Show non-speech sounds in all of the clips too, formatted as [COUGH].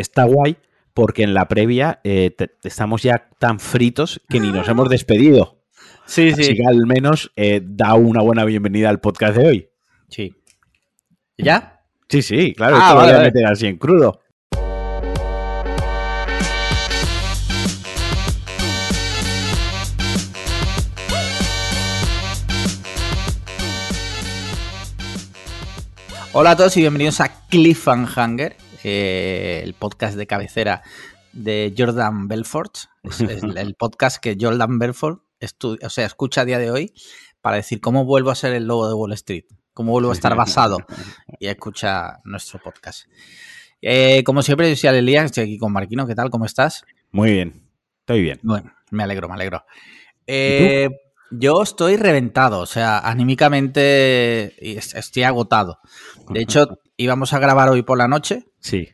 está guay porque en la previa eh, te- estamos ya tan fritos que ni nos hemos despedido. Sí, Así que al menos eh, da una buena bienvenida al podcast de hoy. Sí. ¿Y ¿Ya? Sí, sí, claro, Ah, esto lo vale, voy a vale. meter así en crudo. Hola a todos y bienvenidos a Cliffhanger, eh, el podcast de cabecera de Jordan Belfort. Es, es el podcast que Jordan Belfort estu- o sea, escucha a día de hoy para decir cómo vuelvo a ser el lobo de Wall Street, cómo vuelvo a estar basado y escucha nuestro podcast. Eh, como siempre, yo soy Alelia, estoy aquí con Marquino. ¿Qué tal? ¿Cómo estás? Muy bien, estoy bien. Bueno, me alegro, me alegro. Eh, yo estoy reventado, o sea, anímicamente estoy agotado. De hecho, íbamos a grabar hoy por la noche Sí.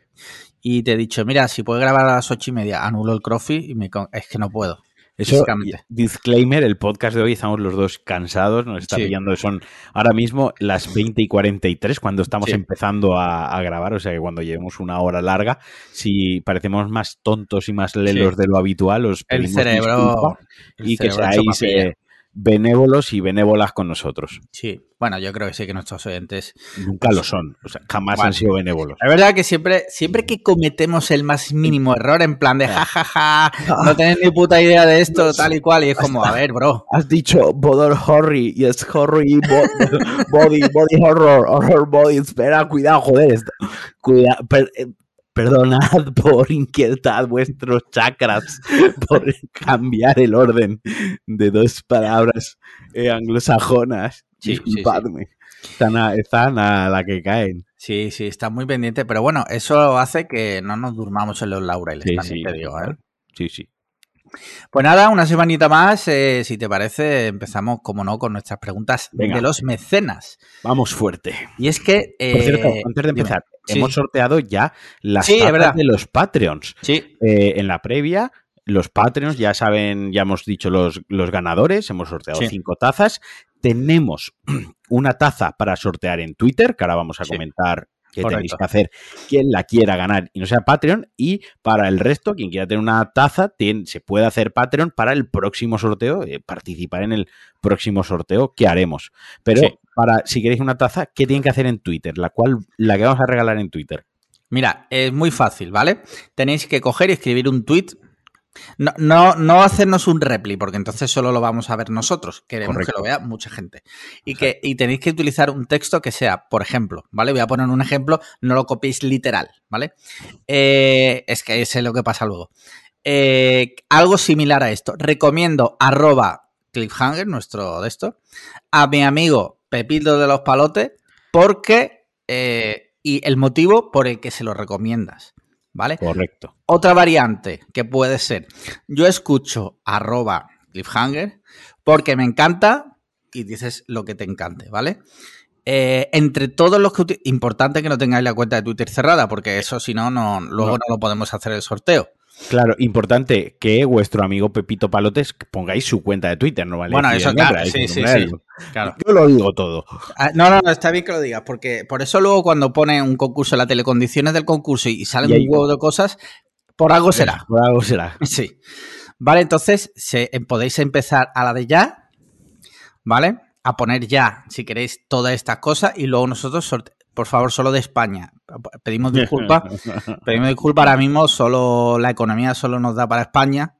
y te he dicho, mira, si puedes grabar a las ocho y media, anulo el crossfit y me con- es que no puedo. Eso, disclaimer, el podcast de hoy estamos los dos cansados, nos está Sí. pillando, son ahora mismo las 20 y 43 cuando estamos Sí. empezando a, a grabar, o sea que cuando llevemos una hora larga, si parecemos más tontos y más lelos de lo habitual, os El pedimos cerebro. el y que cerebro hecho seáis benévolos y benévolas con nosotros. Sí, bueno, yo creo que sí que nuestros oyentes. Nunca lo son, o sea, jamás han sido benévolos. La verdad que siempre, siempre que cometemos el más mínimo error, en plan de jajaja, no tenés ni puta idea de esto, tal y cual, y es como, a ver, bro. Has dicho Bodor Horry y es Horry Body, Body Horror, Horror Body. Espera, cuidado, joder. esto- Cuida, per- eh, perdonad [LAUGHS] por inquietar vuestros chakras, [LAUGHS] por cambiar el orden de dos palabras eh, anglosajonas. Sí, sí, sí. Disculpadme. Están, a, están a la que caen. Sí, sí, está muy pendiente, pero bueno, eso hace que no nos durmamos en los laureles, también te digo, ¿eh? Sí, sí. Pues nada, una semanita más, eh, si te parece, empezamos, como no, con nuestras preguntas Venga. de los mecenas. Vamos fuerte. Y es que... Por cierto, eh, antes de dime. empezar, Sí. hemos sorteado ya las Sí, verdad. de los Patreons. Sí, Eh, en la previa, los Patreons ya saben, ya hemos dicho los, los ganadores, hemos sorteado Sí. cinco tazas. Tenemos [CLEARS THROAT] una taza para sortear en Twitter, que ahora vamos a comentar qué Correcto. tenéis que hacer, quien la quiera ganar y no sea Patreon. Y para el resto, quien quiera tener una taza, tien- se puede hacer Patreon para el próximo sorteo, eh, participar en el próximo sorteo que haremos. Pero Sí. para, si queréis una taza, ¿qué tienen que hacer en Twitter? La cual, la que vamos a regalar en Twitter. mira, es muy fácil, ¿vale? Tenéis que coger y escribir un tweet. No, no, no hacernos un repli, porque entonces solo lo vamos a ver nosotros. Queremos Correcto. que lo vea mucha gente. Y, que, y tenéis que utilizar un texto que sea, por ejemplo, ¿vale? Voy a poner un ejemplo, no lo copiéis literal, ¿vale? Eh, es que sé lo que pasa luego. Eh, algo similar a esto. Recomiendo arroba cliffhanger, nuestro de esto, a mi amigo Pepito de los Palotes, porque... eh, y el motivo por el que se lo recomiendas, ¿vale? Correcto. Otra variante que puede ser, yo escucho arroba cliffhanger porque me encanta y dices lo que te encante, ¿vale? Eh, entre todos los que... Importante que no tengáis la cuenta de Twitter cerrada porque eso si no, no luego No. no lo podemos hacer el sorteo. Claro, importante que vuestro amigo Pepito Palotes pongáis su cuenta de Twitter, no vale. Bueno, eso claro, sí, sí. Claro. Yo lo digo todo. Ah, No, no, no, está bien que lo digas, porque por eso luego cuando pone un concurso en la telecondiciones del concurso y salen un huevo de cosas, por algo será. Por algo será. [LAUGHS] Sí. Vale, entonces se- em, podéis empezar a la de ya, ¿vale? A poner ya, si queréis, todas estas cosas y luego nosotros, sorte- por favor, solo de España. Pedimos [LAUGHS] disculpas, pedimos disculpas, ahora mismo solo la economía solo nos da para España.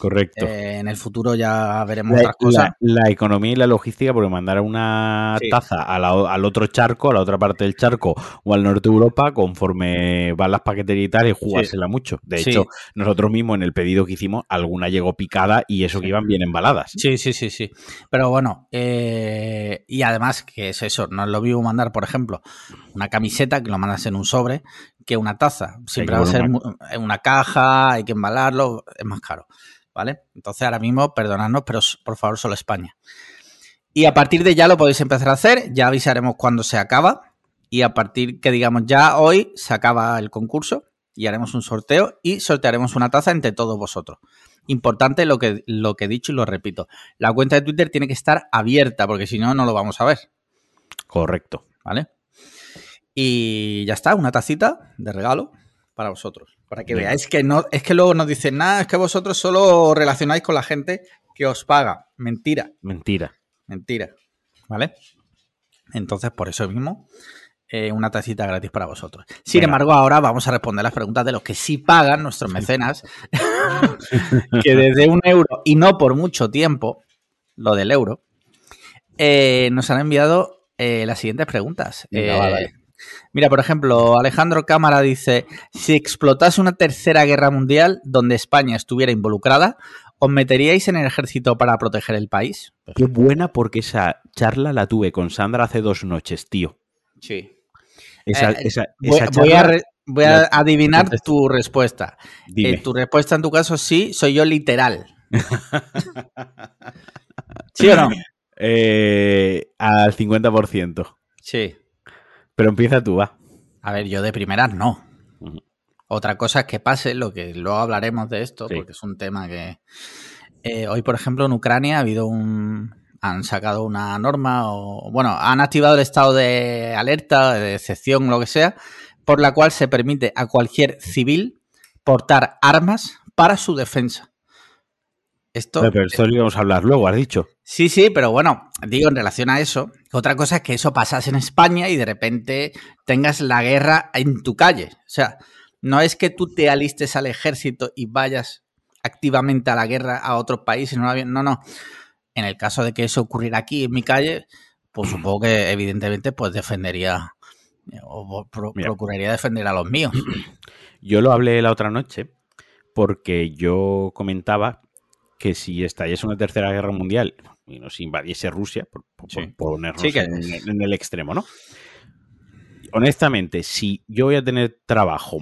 Correcto. Eh, en el futuro ya veremos La, otras cosas. la- la economía y la logística, porque mandar una Sí. taza a la- al otro charco, a la otra parte del charco o al norte de Europa, conforme van las paqueterías y tal, y jugársela mucho. De Sí. hecho, nosotros mismos en el pedido que hicimos, alguna llegó picada y eso que iban bien embaladas. Sí, sí, sí, sí. Pero bueno, eh, y además, que es eso, no es lo mismo mandar, por ejemplo, una camiseta que lo mandas en un sobre que una taza. Siempre va a ser una caja, hay que embalarlo, es más caro. ¿Vale? Entonces ahora mismo, perdonadnos, pero por favor, solo España. Y a partir de ya lo podéis empezar a hacer, ya avisaremos cuando se acaba. Y a partir que digamos ya hoy se acaba el concurso y haremos un sorteo y sortearemos una taza entre todos vosotros. Importante lo que, lo que he dicho y lo repito. La cuenta de Twitter tiene que estar abierta porque si no, no lo vamos a ver. Correcto. ¿Vale? Y ya está, una tacita de regalo. Para vosotros. Para que veáis que no, es que luego nos dicen, nada, es que vosotros solo relacionáis con la gente que os paga. Mentira, Mentira. mentira. ¿Vale? Entonces, por eso mismo, eh, una tacita gratis para vosotros. Sin Venga. embargo, ahora vamos a responder las preguntas de los que sí pagan, nuestros mecenas, [LAUGHS] que desde un euro y no por mucho tiempo, lo del euro, eh, nos han enviado eh, las siguientes preguntas. Venga. Mira, por ejemplo, Alejandro Cámara dice, si explotase una tercera guerra mundial donde España estuviera involucrada, ¿os meteríais en el ejército para proteger el país? Qué buena porque esa charla la tuve con Sandra hace dos noches, tío. Sí. Esa, Eh, esa, Voy, esa voy a, charla- re- voy a la- adivinar tu respuesta. Eh, tu respuesta en tu caso sí, soy yo literal. [LAUGHS] ¿Sí o no? [LAUGHS] Eh, al 50%. Sí. Pero empieza tú, va. A ver, yo de primeras no. Otra cosa es que pase, lo que luego hablaremos de esto, Sí. porque es un tema que... eh, hoy, por ejemplo, en Ucrania ha habido un... Han sacado una norma o... Bueno, han activado el estado de alerta, de excepción, lo que sea, por la cual se permite a cualquier civil portar armas para su defensa. Esto... Pero esto lo íbamos a hablar luego, has dicho. Sí, sí, pero bueno, digo en relación a eso, otra cosa es que eso pasase en España y de repente tengas la guerra en tu calle. O sea, no es que tú te alistes al ejército y vayas activamente a la guerra a otros países, no, no, no. En el caso de que eso ocurriera aquí en mi calle, pues [CLEARS THROAT] supongo que evidentemente pues defendería eh, o pro- procuraría defender a los míos. [CLEARS THROAT] Yo lo hablé la otra noche porque yo comentaba que si estallase una tercera guerra mundial y nos invadiese Rusia, por, por- Sí. por ponernos Sí que en, es. en el extremo, ¿no? Honestamente, si yo voy a tener trabajo,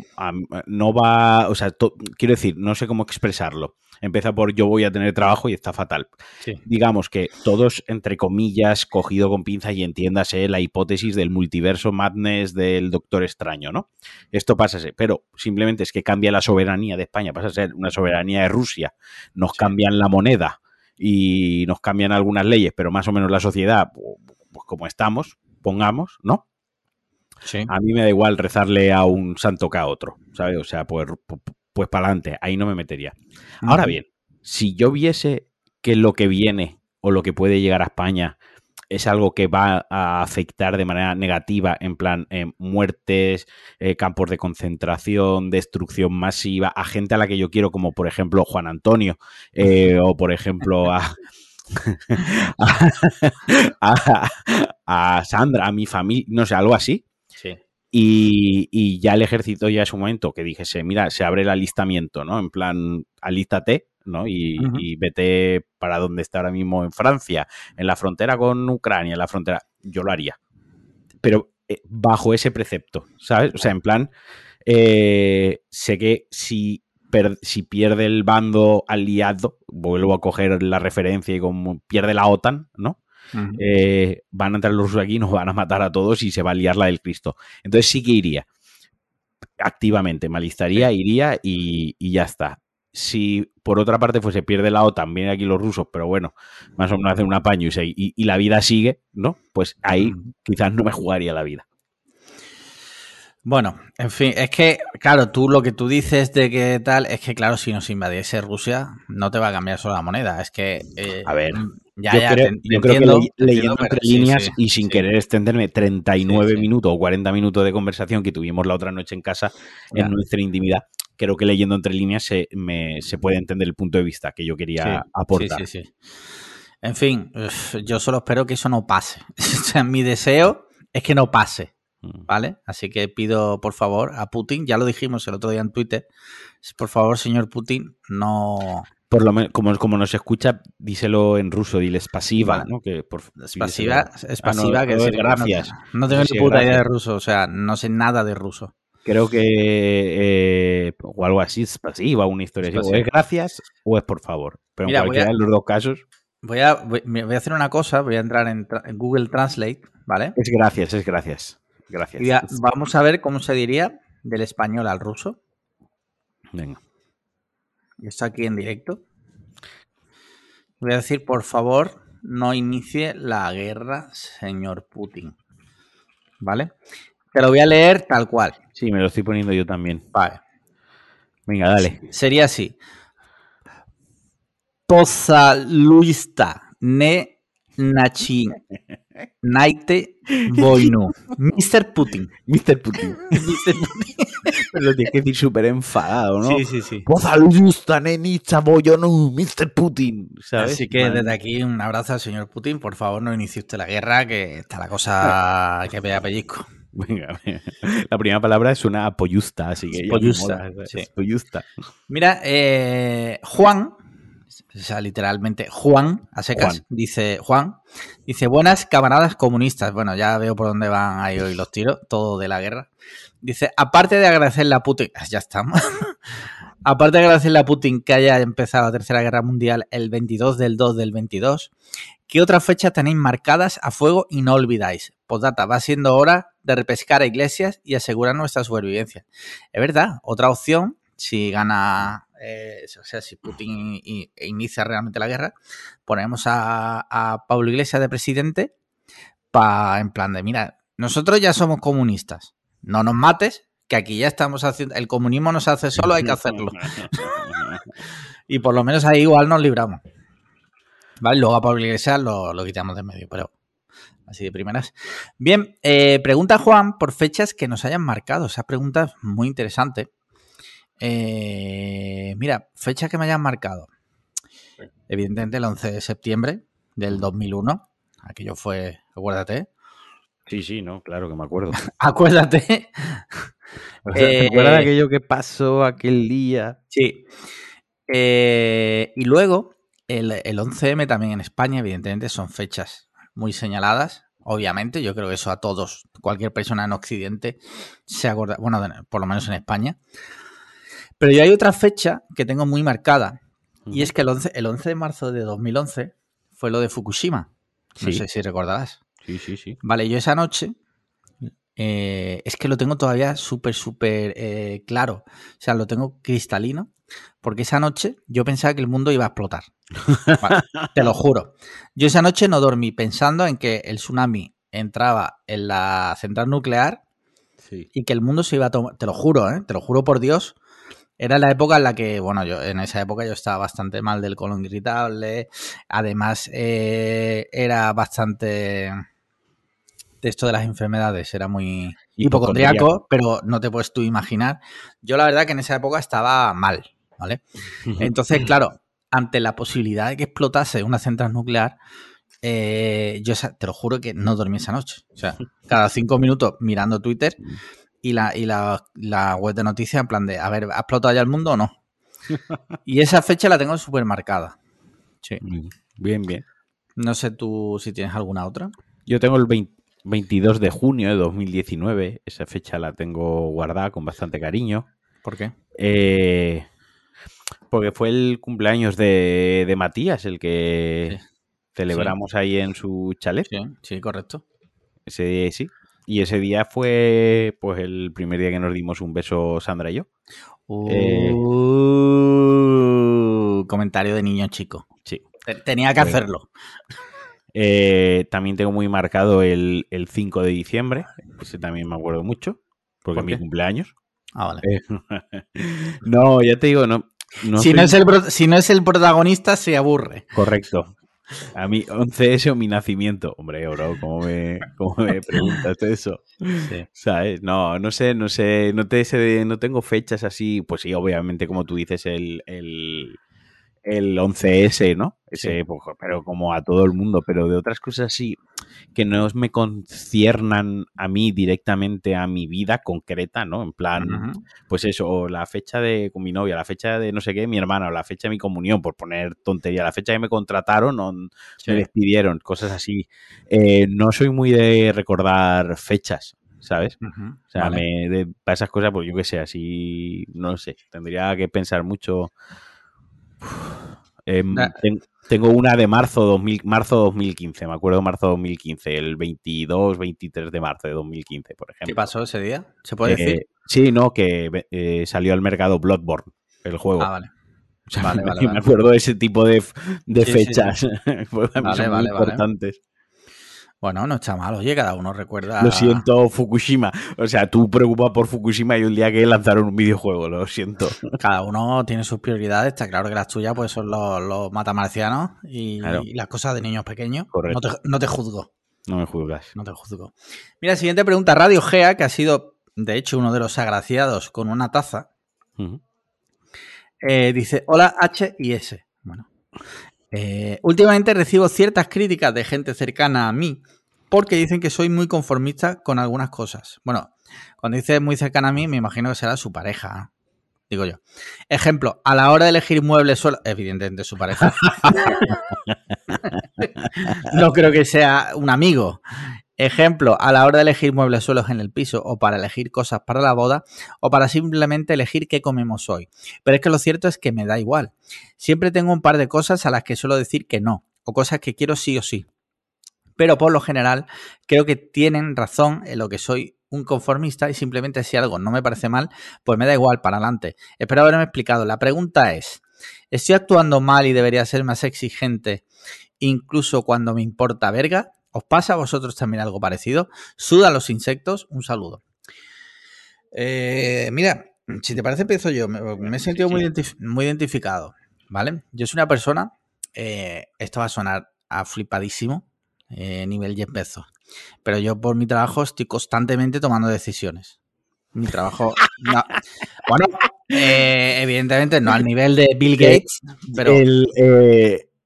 no va, o sea, to- quiero decir, no sé cómo expresarlo. Empieza por yo voy a tener trabajo y está fatal. Sí. digamos que todos, entre comillas, cogido con pinzas y entiéndase la hipótesis del multiverso madness del Doctor Extraño, ¿no? Esto pasa, pero simplemente es que cambia la soberanía de España, pasa a ser una soberanía de Rusia, nos Sí. cambian la moneda y nos cambian algunas leyes, pero más o menos la sociedad, pues como estamos, pongamos, ¿no? Sí. A mí me da igual rezarle a un santo que a otro, ¿sabes? O sea, pues, pues para adelante, ahí no me metería. Ahora bien, si yo viese que lo que viene o lo que puede llegar a España es algo que va a afectar de manera negativa, en plan eh, muertes, eh, campos de concentración, destrucción masiva, a gente a la que yo quiero, como por ejemplo Juan Antonio, eh, [LAUGHS] o por ejemplo [LAUGHS] a, a, a Sandra, a mi familia, no sé, algo así. Y, y ya el ejército ya es un momento que dijese, mira, se abre el alistamiento, ¿no? En plan, alístate, ¿no? Y, vete para donde está ahora mismo en Francia, en la frontera con Ucrania, en la frontera. Yo lo haría. Pero eh, bajo ese precepto, ¿sabes? O sea, en plan, eh, sé que si, per- si pierde el bando aliado, vuelvo a coger la referencia y como pierde la OTAN, ¿no? Eh, van a entrar los rusos aquí y nos van a matar a todos y se va a liar la del Cristo. Entonces sí que iría. Activamente, me alistaría, iría y, y ya está. Si por otra parte fuese pierde la OTAN, vienen aquí los rusos, pero bueno, más o menos hacen un apaño y, se- y- y la vida sigue, ¿no? Pues ahí quizás no me jugaría la vida. Bueno, en fin, es que, claro, tú lo que tú dices de que tal, es que, claro, si nos invadiese Rusia, no te va a cambiar solo la moneda. Es que. eh, A ver, ya, yo ya, creo, te- que le- leyendo entiendo, entre líneas sí, y sin sí. querer extenderme 39 Sí, sí. minutos o 40 minutos de conversación que tuvimos la otra noche en casa Ya. en nuestra intimidad, creo que leyendo entre líneas se, me- se puede entender el punto de vista que yo quería aportar. Sí, sí, sí. En fin, yo solo espero que eso no pase. [LAUGHS] o sea, mi deseo es que no pase, Mm. ¿vale? Así que pido, por favor, a Putin, ya lo dijimos el otro día en Twitter, por favor, señor Putin, no... Por lo menos, como, como nos escucha, díselo en ruso, diles pasiva, Vale. ¿no? Que por, Es pasiva, díselo. es Ah, no, pasiva, que no, decir, gracias. No, no tengo ni puta idea de ruso, o sea, no sé nada de ruso. Creo que eh, o algo así es pasiva, una historia Es así. O pasiva. es gracias o es por favor. Pero Mira, en cualquiera a- de los dos casos Voy a, voy, a hacer una cosa, voy a entrar en, Google Translate, ¿vale? es gracias, es gracias. Gracias. Y voy a- vamos a ver cómo se diría del español al ruso. Venga. Está aquí en directo. Voy a decir, por favor, no inicie la guerra, señor Putin. ¿Vale? te lo voy a leer tal cual. Sí, me lo estoy poniendo yo también. Vale. Venga, dale. Sería así. Pozaluista ne nachin naite boinu. Mr. Putin. Mr. Putin. [LAUGHS] Pero lo tienes que decir súper enfadado, ¿no? Sí, sí, sí. No, Mr. Putin. ¿sabes? Así que desde aquí un abrazo al señor Putin. Por favor, no inicie usted la guerra, que está la cosa [LAUGHS] que vea pellizco. Venga, venga. La primera palabra es una apoyusta, así que. Pollusta, sí. Pollusta. Mira, eh, Juan, o sea, literalmente Juan, a secas, Juan. dice Juan, dice, buenas camaradas comunistas. Bueno, ya veo por dónde van ahí hoy los tiros, todo de la guerra. Dice, aparte de agradecerle a Putin, [LAUGHS] ya estamos. [LAUGHS] aparte de agradecerle a Putin que haya empezado la Tercera Guerra Mundial el 22 del 2 del 22, ¿qué otras fechas tenéis marcadas a fuego y no olvidáis? Postdata, va siendo hora de repescar a iglesias y asegurar nuestra supervivencia. Es verdad, otra opción, si gana, eh, o sea, si Putin inicia realmente la guerra, ponemos a, a Pablo Iglesias de presidente para, en plan de, mira, nosotros ya somos comunistas, no nos mates, que aquí ya estamos haciendo, el comunismo no se hace solo, hay que hacerlo. [LAUGHS] Y por lo menos ahí igual nos libramos. ¿Vale? Luego a Pablo Iglesias lo, lo quitamos de medio, pero así de primeras. Bien, eh, pregunta Juan por fechas que nos hayan marcado. Esa pregunta es muy interesante. Eh, mira, fechas que me hayan marcado. Evidentemente el 11 de septiembre del 2001. Aquello fue, acuérdate. Sí, sí, no, claro que me acuerdo. [LAUGHS] Acuérdate. O sea, ¿Te Eh, acuerdas de aquello que pasó aquel día? Sí. Eh, y luego, el, el 11M también en España, evidentemente, son fechas muy señaladas. Obviamente, yo creo que eso a todos, cualquier persona en Occidente se acuerda, bueno, por lo menos en España. Pero yo hay otra fecha que tengo muy marcada, y es que el 11, el 11 de marzo de 2011 fue lo de Fukushima. No Sí. sé si recordarás. Sí, sí, sí. Vale, yo esa noche eh, es que lo tengo todavía súper, súper eh, claro. O sea, lo tengo cristalino. Porque esa noche yo pensaba que el mundo iba a explotar. [LAUGHS] Vale, te lo juro. Yo esa noche no dormí pensando en que el tsunami entraba en la central nuclear Sí. y que el mundo se iba a tomar. Te lo juro, ¿eh? Te lo juro por Dios. Era la época en la que, bueno, yo en esa época yo estaba bastante mal del colon irritable. Además, eh, era bastante. De esto de las enfermedades, era muy hipocondriaco, pero no te puedes tú imaginar. Yo, la verdad, que en esa época estaba mal, ¿vale? Entonces, claro, ante la posibilidad de que explotase una central nuclear, eh, yo te lo juro que no dormí esa noche. O sea, cada cinco minutos mirando Twitter y la, y la, la web de noticias en plan de, a ver, ¿ha explotado ya el mundo o no? Y esa fecha la tengo súper marcada. Sí. Bien, bien. No sé tú si tienes alguna otra. Yo tengo el 20 22 de junio de 2019. Esa fecha la tengo guardada con bastante cariño. ¿Por qué? Eh, porque fue el cumpleaños de, de Matías, el que Sí. celebramos ahí en su chalet. Sí, sí, correcto. Ese sí. Y ese día fue pues el primer día que nos dimos un beso Sandra y yo. Eh. Uh, comentario de niño chico. Sí. Te- Tenía que Bueno. hacerlo. Eh, también tengo muy marcado el, el 5 de diciembre. Ese también me acuerdo mucho. Porque ¿Por es mi cumpleaños. Ah, vale. Eh, [LAUGHS] no, ya te digo, no. no si, no es el, si no es el protagonista, se aburre. Correcto. A mí, 11S o mi nacimiento. Hombre, bro, ¿cómo me, cómo me preguntas eso? ¿Sabes? No, no sé, no sé, no, te, sé- no tengo fechas así. Pues sí, obviamente, como tú dices, el, el, el 11S, ¿no? Ese, Sí. pues, pero como a todo el mundo, pero de otras cosas así que no me conciernan a mí directamente a mi vida concreta, ¿no? En plan, pues eso, o la fecha de con mi novia, la fecha de no sé qué, mi hermana, o la fecha de mi comunión, por poner tontería, la fecha que me contrataron o Sí. me despidieron, cosas así. Eh, no soy muy de recordar fechas, ¿sabes? O sea, Vale. me, de, para esas cosas, pues yo qué sé, así, no sé, tendría que pensar mucho. Em, ten- tengo una de marzo, 2000, marzo 2015, me acuerdo marzo 2015, el 22, 23 de marzo de 2015, por ejemplo. ¿Qué pasó ese día? ¿Se puede Eh, decir? Sí, no, que eh, salió al mercado Bloodborne, el juego. Ah, vale. [LAUGHS] O sea, vale, me, vale, me acuerdo de ese tipo de, de Sí, sí, sí. fechas. [LAUGHS] Vale, vale. importantes. Bueno, no está mal. Oye, cada uno recuerda. Lo siento, Fukushima. O sea, tú preocupas por Fukushima y un día que lanzaron un videojuego, lo siento. [LAUGHS] Cada uno tiene sus prioridades. Está claro que las tuyas pues son los, los matamarcianos y, Claro. y las cosas de niños pequeños. Correcto. No te, no te juzgo. No me juzgas. No te juzgo. Mira, siguiente pregunta. Radio Gea, que ha sido, de hecho, uno de los agraciados con una taza. Eh, dice, hola H y S. Bueno. Eh, últimamente recibo ciertas críticas de gente cercana a mí porque dicen que soy muy conformista con algunas cosas. Bueno, cuando dice muy cercana a mí, me imagino que será su pareja. Digo yo. Ejemplo, a la hora de elegir muebles suelo... Evidentemente su pareja. [LAUGHS] [LAUGHS] no creo que sea un amigo. Ejemplo, a la hora de elegir muebles suelos en el piso o para elegir cosas para la boda o para simplemente elegir qué comemos hoy. Pero es que lo cierto es que me da igual. Siempre tengo un par de cosas a las que suelo decir que no o cosas que quiero sí o sí. Pero por lo general creo que tienen razón en lo que soy un conformista y simplemente si algo no me parece mal, pues me da igual para adelante. Espero haberme explicado. La pregunta es, ¿estoy actuando mal y debería ser más exigente incluso cuando me importa verga? ¿Os pasa a vosotros también algo parecido? ¿Sudan los insectos? Un saludo. Eh, mira, si te parece empiezo yo. Me, me he sentido muy, identif- muy identificado, ¿vale? Yo soy una persona, eh, esto va a sonar a flipadísimo, eh, nivel 10 pesos. Pero yo por mi trabajo estoy constantemente tomando decisiones. Mi trabajo... no. Bueno, eh, evidentemente no al nivel de Bill [LAUGHS] Gates, pero... El,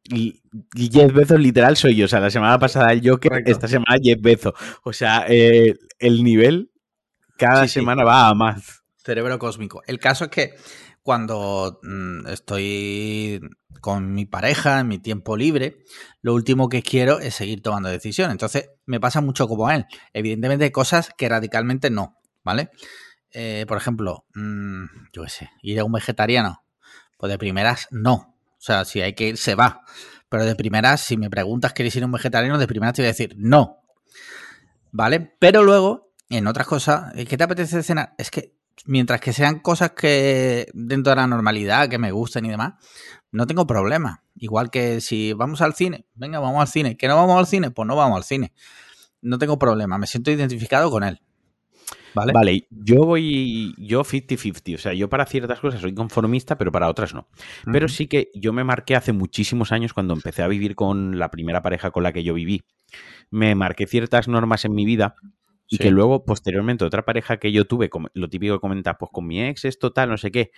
y- y Jeff Bezos literal soy yo. O sea, la semana pasada el Joker, Correcto. esta semana Jeff Bezos. O sea, eh, el nivel cada Sí, sí. semana va a más. Cerebro cósmico. El caso es que cuando mm, estoy con mi pareja, en mi tiempo libre, lo último que quiero es seguir tomando decisiones. Entonces, me pasa mucho como a él. Evidentemente hay cosas que radicalmente no, ¿vale? Eh, por ejemplo, mm, yo qué sé, ir a un vegetariano. Pues de primeras, no. O sea, si hay que ir, se va. Pero de primeras, si me preguntas, ¿quieres ir a un vegetariano? De primeras te voy a decir, no. ¿Vale? Pero luego, en otras cosas, ¿qué te apetece cenar? Es que mientras que sean cosas que dentro de la normalidad, que me gusten y demás, no tengo problema. Igual que si vamos al cine, venga, vamos al cine. ¿Que no vamos al cine? Pues no vamos al cine. No tengo problema, me siento identificado con él. ¿Vale? Vale, yo voy, yo 50-50, o sea, yo para ciertas cosas soy conformista, pero para otras no. Pero sí que yo me marqué hace muchísimos años cuando empecé a vivir con la primera pareja con la que yo viví. Me marqué ciertas normas en mi vida y Sí. que luego, posteriormente, otra pareja que yo tuve, como- lo típico que comentas, pues con mi ex, esto tal, no sé qué,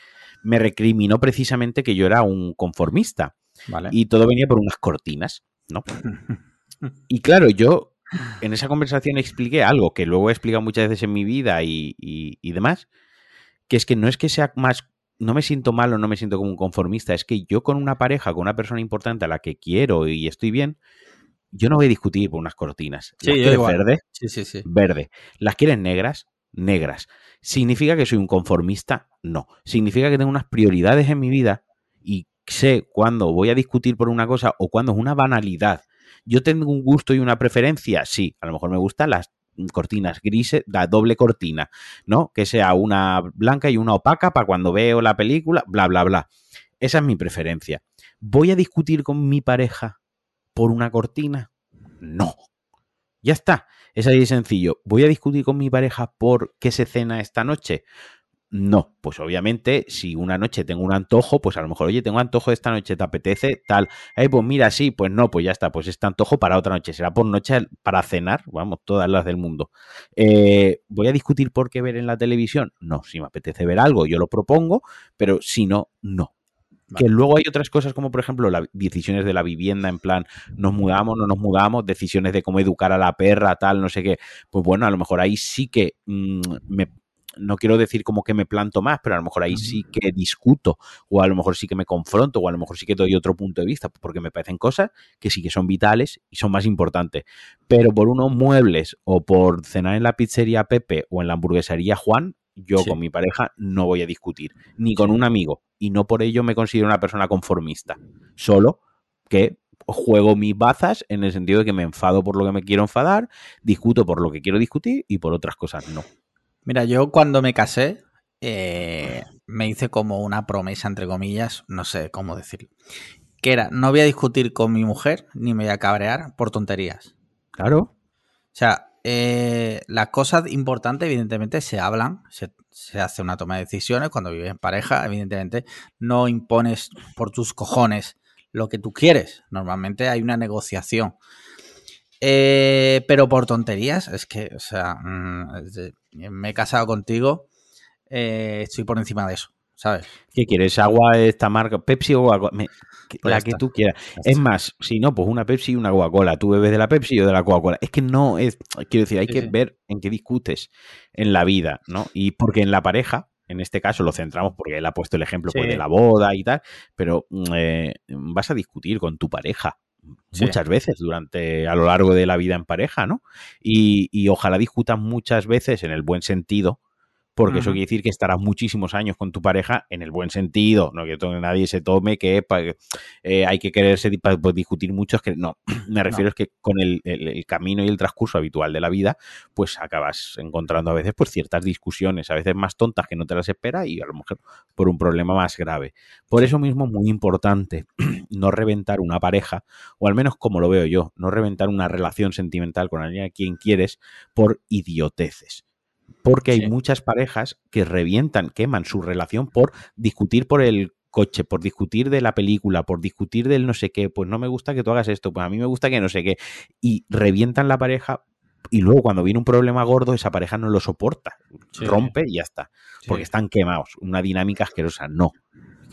me recriminó precisamente que yo era un conformista. Vale. Y todo venía por unas cortinas, ¿no? [LAUGHS] Y claro, yo en esa conversación expliqué algo que luego he explicado muchas veces en mi vida y, y- y demás, que es que no es que sea más, no me siento mal o no me siento como un conformista, es que yo con una pareja, con una persona importante a la que quiero y estoy bien, yo no voy a discutir por unas cortinas. Sí, ¿Las yo quieres igual. verde? Sí, sí, sí. Verde. ¿Las quieres negras? Negras. ¿Significa que soy un conformista? No. ¿Significa que tengo unas prioridades en mi vida y sé cuándo voy a discutir por una cosa o cuándo es una banalidad? ¿Yo tengo un gusto y una preferencia? Sí, a lo mejor me gustan las cortinas grises, la doble cortina, ¿no? Que sea una blanca y una opaca para cuando veo la película, bla, bla, bla. Esa es mi preferencia. ¿Voy a discutir con mi pareja por una cortina? No. Ya está. Es así de sencillo. ¿Voy a discutir con mi pareja por qué se cena esta noche? No, pues obviamente si una noche tengo un antojo, pues a lo mejor, oye, tengo antojo esta noche, ¿te apetece? Tal. Eh, pues mira, sí, pues no, pues ya está, pues este antojo para otra noche. Será por noche para cenar, vamos, todas las del mundo. Eh, ¿Voy a discutir por qué ver en la televisión? No, si me apetece ver algo, yo lo propongo, pero si no, no. Que luego hay otras cosas como, por ejemplo, las decisiones de la vivienda, en plan, nos mudamos, no nos mudamos, decisiones de cómo educar a la perra, tal, no sé qué. Pues bueno, a lo mejor ahí sí que mm, me, no quiero decir como que me planto más, pero a lo mejor ahí sí que discuto, o a lo mejor sí que me confronto, o a lo mejor sí que doy otro punto de vista, porque me parecen cosas que sí que son vitales y son más importantes. Pero por unos muebles o por cenar en la pizzería Pepe o en la hamburguesería Juan, yo Sí. con mi pareja no voy a discutir, ni con un amigo, y no por ello me considero una persona conformista, solo que juego mis bazas en el sentido de que me enfado por lo que me quiero enfadar, discuto por lo que quiero discutir y por otras cosas no. Mira, yo cuando me casé, eh, me hice como una promesa, entre comillas, no sé cómo decirlo. Que era, no voy a discutir con mi mujer ni me voy a cabrear por tonterías. Claro. sea, eh, las cosas importantes, evidentemente, se hablan, se, se, hace una toma de decisiones. Cuando vives en pareja, evidentemente, no impones por tus cojones lo que tú quieres. Normalmente hay una negociación. Eh, pero por tonterías, es que, o sea, mm, me he casado contigo, eh, estoy por encima de eso, ¿sabes? ¿Qué quieres? ¿Agua esta marca? ¿Pepsi o agua? Me, pues la que tú quieras. Es más, si no, pues una Pepsi y una Coca-Cola. Tú bebes de la Pepsi y yo de la Coca-Cola. Es que no es. Quiero decir, hay sí, que sí. ver en qué discutes en la vida, ¿no? Y porque en la pareja, en este caso lo centramos porque él ha puesto el ejemplo sí. pues, de la boda y tal, pero eh, vas a discutir con tu pareja. Muchas veces durante a lo largo de la vida en pareja, ¿no? Y, y ojalá discutan muchas veces en el buen sentido, porque uh -huh. eso quiere decir que estarás muchísimos años con tu pareja en el buen sentido, no que nadie se tome que eh, hay que quererse para pues, discutir mucho, es que no, [CLEARS THROAT] me refiero no. es que con el, el, el, camino y el transcurso habitual de la vida, pues acabas encontrando a veces pues ciertas discusiones, a veces más tontas que no te las esperas y a lo mejor por un problema más grave. Por eso mismo muy importante [CLEARS THROAT] no reventar una pareja, o al menos como lo veo yo, no reventar una relación sentimental con alguien a quien quieres por idioteces porque hay sí. muchas parejas que revientan, queman su relación por discutir por el coche, por discutir de la película, por discutir del no sé qué, pues no me gusta que tú hagas esto, pues a mí me gusta que no sé qué, y revientan la pareja y luego cuando viene un problema gordo esa pareja no lo soporta, sí. rompe y ya está, porque están quemados, una dinámica asquerosa, no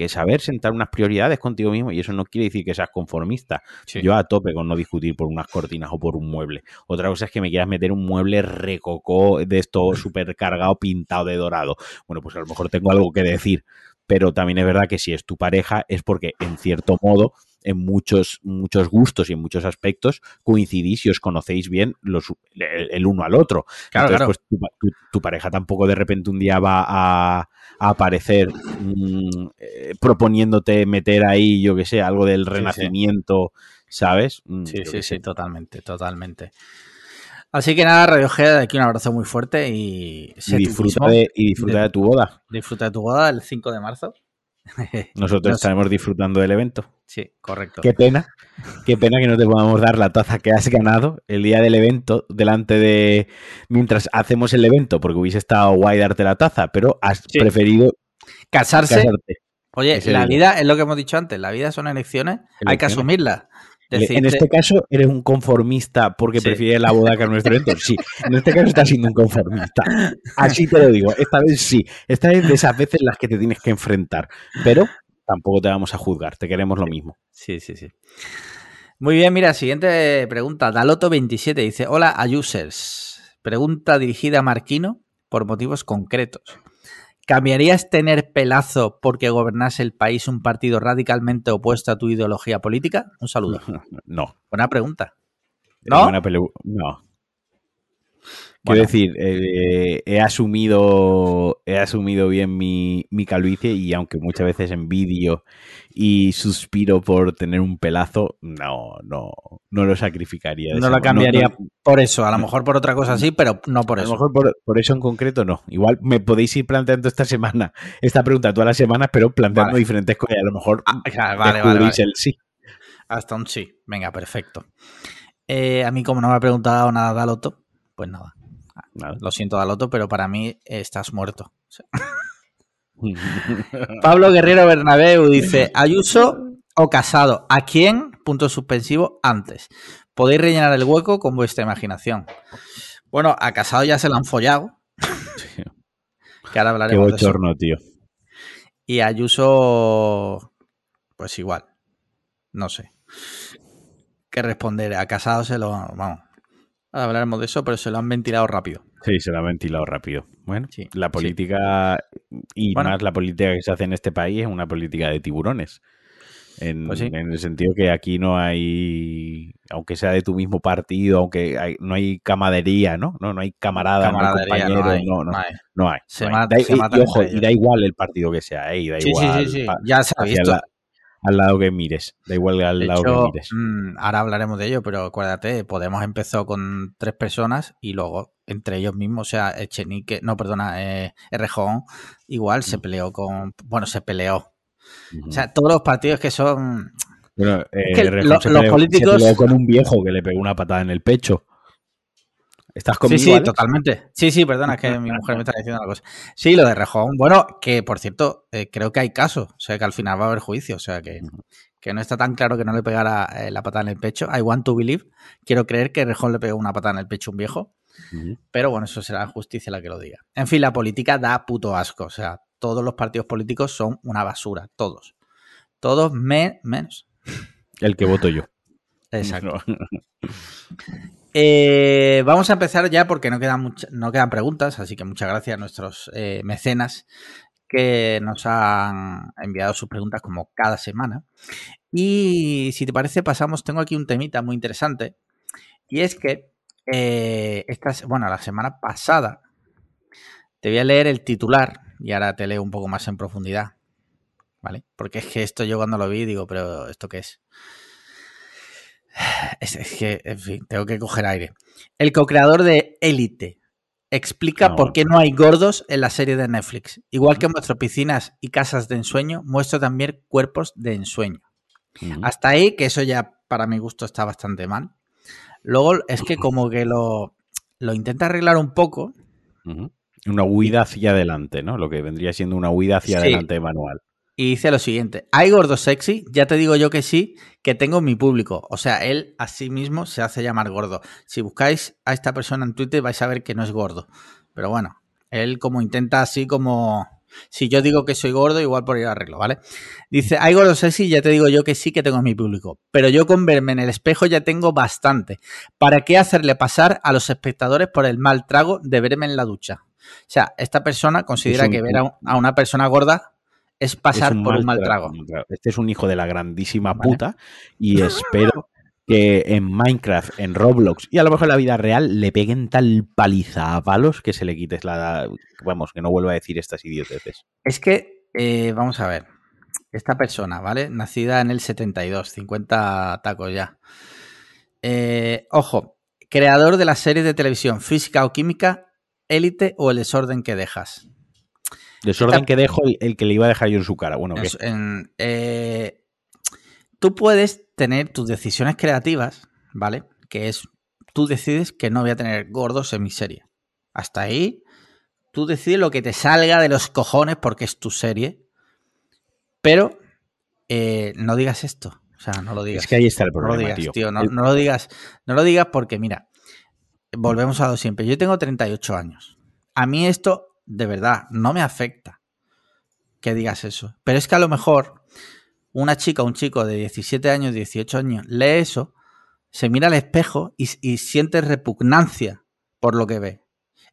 que saber sentar unas prioridades contigo mismo y eso no quiere decir que seas conformista. Sí. Yo a tope con no discutir por unas cortinas o por un mueble. Otra cosa es que me quieras meter un mueble recocó de esto súper cargado, pintado de dorado. Bueno, pues a lo mejor tengo algo que decir, pero también es verdad que si es tu pareja es porque en cierto modo en muchos, muchos gustos y en muchos aspectos coincidís y os conocéis bien los, el, el uno al otro. Claro, Entonces, claro. pues tu, tu, tu, pareja tampoco de repente un día va a, a aparecer mmm, eh, proponiéndote meter ahí, yo que sé, algo del renacimiento, sí. ¿sabes? Mm, sí, sí, sí, totalmente, totalmente. Así que nada, Radiohead, aquí un abrazo muy fuerte y, y disfruta, de, y disfruta de, de, tu boda. Disfruta de tu boda el 5 de marzo. [LAUGHS] Nosotros no estaremos disfrutando del evento. Sí, correcto. Qué pena, qué pena que no te podamos dar la taza que has ganado el día del evento delante de mientras hacemos el evento, porque hubiese estado guay darte la taza, pero has sí. preferido casarse. Casarte. Oye, la día. vida es lo que hemos dicho antes, la vida son elecciones, elecciones. hay que asumirlas. Decirte... En este caso, eres un conformista porque sí. prefieres la boda que a nuestro evento. Sí, en este caso estás siendo un conformista. Así te lo digo. Esta vez sí. Esta vez de esas veces las que te tienes que enfrentar. Pero tampoco te vamos a juzgar. Te queremos lo mismo. Sí, sí, sí. Muy bien, mira, siguiente pregunta. Daloto27 dice: Hola a users. Pregunta dirigida a Marquino por motivos concretos. ¿Cambiarías tener pelazo porque gobernase el país un partido radicalmente opuesto a tu ideología política? Un saludo. [LAUGHS] No. Buena pregunta. ¿No? Buena no. Quiero bueno. decir, eh, he asumido he asumido bien mi, mi, calvicie y aunque muchas veces envidio y suspiro por tener un pelazo, no, no, no lo sacrificaría. No lo cambiaría no, no, por eso, a lo mejor por otra cosa sí, pero no por eso. A lo mejor por, por, eso en concreto no. Igual me podéis ir planteando esta semana, esta pregunta todas las semanas, pero planteando vale. diferentes cosas. A lo mejor ah, vale, vale, vale, el sí. Hasta un sí. Venga, perfecto. Eh, a mí como no me ha preguntado nada Daloto, pues nada. Vale. Lo siento, Daloto, pero para mí estás muerto. [LAUGHS] Pablo Guerrero Bernabeu dice: Ayuso o Casado. ¿A quién? Punto suspensivo antes. Podéis rellenar el hueco con vuestra imaginación. Bueno, a Casado ya se lo han follado. que ahora hablaremos Qué bochorno, de eso. tío. Y a Ayuso, pues igual. No sé. ¿Qué responder? A Casado se lo. Vamos hablaremos de eso, pero se lo han ventilado rápido. Sí, se lo han ventilado rápido. Bueno, sí, la política sí. y bueno. más la política que se hace en este país es una política de tiburones. En, pues sí. en, el sentido que aquí no hay, aunque sea de tu mismo partido, aunque hay, no hay camadería, ¿no? No, no hay camarada, no hay compañero, no, hay, no, no, hay. no hay. Se, mata, da, se y, y, ojo, y da igual el partido que sea, ¿eh? Y da sí, igual. Sí, sí, sí. Ya se ha visto. La, al lado que mires. Da igual al de lado hecho, que mires. Mmm, ahora hablaremos de ello, pero acuérdate, Podemos empezó con tres personas y luego entre ellos mismos, o sea, Echenique, no, perdona, eh, Rejón, igual se peleó con, bueno, se peleó. Uh -huh. O sea, todos los partidos que son... Bueno, eh, es que lo, los políticos... Se peleó con un viejo que le pegó una patada en el pecho. ¿Estás conmigo? Sí, sí, Alex? totalmente. Sí, sí, perdona, es que mi mujer me está diciendo una cosa. Sí, lo de Rejón. Bueno, que por cierto, eh, creo que hay caso. O sea, que al final va a haber juicio. O sea, que, que no está tan claro que no le pegara eh, la patada en el pecho. I want to believe. Quiero creer que Rejón le pegó una patada en el pecho a un viejo. Pero bueno, eso será la justicia la que lo diga. En fin, la política da puto asco. O sea, todos los partidos políticos son una basura. Todos. Todos me- menos. El que voto yo. Exacto. No. [LAUGHS] Eh, vamos a empezar ya porque no quedan, no quedan preguntas, así que muchas gracias a nuestros eh, mecenas que nos han enviado sus preguntas como cada semana. Y si te parece, pasamos, tengo aquí un temita muy interesante, y es que, eh, esta, bueno, la semana pasada, te voy a leer el titular y ahora te leo un poco más en profundidad, ¿vale? Porque es que esto yo cuando lo vi digo, pero ¿esto qué es? Es, es que, en fin, tengo que coger aire. El co-creador de Elite explica No. por qué no hay gordos en la serie de Netflix. Igual que muestro piscinas y casas de ensueño, muestro también cuerpos de ensueño. Hasta ahí, que eso ya para mi gusto está bastante mal. Luego es que [LAUGHS] como que lo, lo intenta arreglar un poco. Una huida hacia adelante, ¿no? Lo que vendría siendo una huida hacia Sí. adelante de manual. Y dice lo siguiente, ¿hay gordo sexy? Ya te digo yo que sí, que tengo mi público. O sea, él a sí mismo se hace llamar gordo. Si buscáis a esta persona en Twitter vais a ver que no es gordo. Pero bueno, él como intenta así como... Si yo digo que soy gordo, igual por ir a arreglo, ¿vale? Dice, hay gordo sexy, ya te digo yo que sí que tengo mi público. Pero yo con verme en el espejo ya tengo bastante. ¿Para qué hacerle pasar a los espectadores por el mal trago de verme en la ducha? O sea, esta persona considera Es un- que ver a, un- a una persona gorda es pasar Es por un mal tra- trago. Este es un hijo de la grandísima Vale. puta y [LAUGHS] espero que en Minecraft, en Roblox y a lo mejor en la vida real le peguen tal paliza a palos que se le quites la... Vamos, que no vuelva a decir estas idioteces. Es que, eh, vamos a ver, esta persona, ¿vale? Nacida en el 72, 50 tacos ya. Eh, ojo, creador de la serie de televisión Física o Química, Élite o El desorden que dejas. Desorden que dejo el, el que le iba a dejar yo en su cara. Bueno, en- eh, tú puedes tener tus decisiones creativas, ¿vale? Que es, tú decides que no voy a tener gordos en mi serie. Hasta ahí, tú decides lo que te salga de los cojones porque es tu serie. Pero eh, no digas esto. O sea, no lo digas. Es que ahí está el no lo problema, digas, tío. No, no lo digas. No lo digas porque, mira, volvemos a lo siempre. Yo tengo 38 años. A mí esto, de verdad, no me afecta que digas eso. Pero es que a lo mejor una chica o un chico de 17 años, 18 años, lee eso, se mira al espejo y, y siente repugnancia por lo que ve.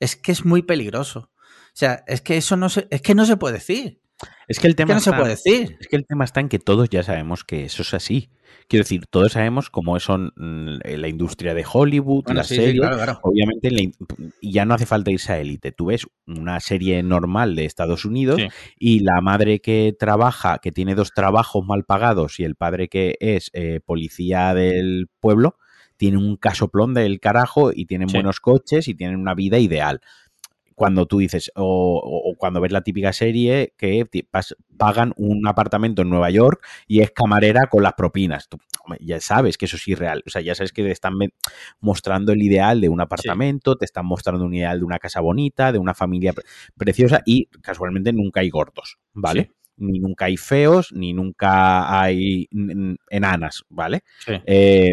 Es que es muy peligroso. O sea, es que eso no se, es que no se puede decir. Es que el Es que tema no se puede decir. Es que el tema está en que todos ya sabemos que eso es así. Quiero decir, todos sabemos cómo son mm, la industria de Hollywood, Bueno, la sí, claro, claro. Obviamente, ya no hace falta irse a élite. Tú ves una serie normal de Estados Unidos Sí. y la madre que trabaja, que tiene dos trabajos mal pagados, y el padre que es eh, policía del pueblo, tiene un casoplón del carajo y tienen buenos coches y tienen una vida ideal. Cuando tú dices, o, o- o cuando ves la típica serie que pagan un apartamento en Nueva York y es camarera con las propinas. Tú, ya sabes que eso es irreal. O sea, ya sabes que te están mostrando el ideal de un apartamento, te están mostrando un ideal de una casa bonita, de una familia pre- preciosa y casualmente nunca hay gordos, ¿vale? Ni nunca hay feos, ni nunca hay enanas, ¿vale? Sí. Eh,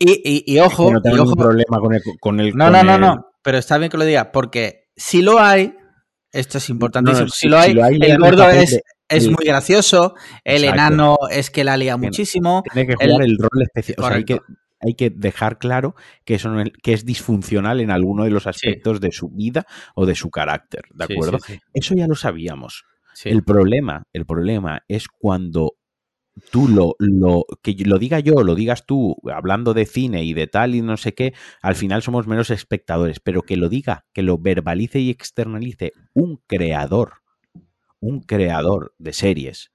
Y, y- y ojo, que no tengo y ojo, problema con el... Con el No, con no, no, el- no. Pero está bien que lo digas, porque si lo hay, esto es importantísimo. No, no, si, si- lo hay, si lo hay, le el gordo es, de- es muy gracioso, el Exacto. enano es que la lía muchísimo. Tiene que jugar el, rol especial. O sea, hay que, hay que dejar claro que, eso no es, que es disfuncional en alguno de los aspectos de su vida o de su carácter, ¿de acuerdo? sí, Eso ya lo sabíamos. El problema, el problema es cuando tú lo, lo, que lo diga yo, lo digas tú, hablando de cine y de tal y no sé qué, al final somos menos espectadores, pero que lo diga, que lo verbalice y externalice un creador, un creador de series,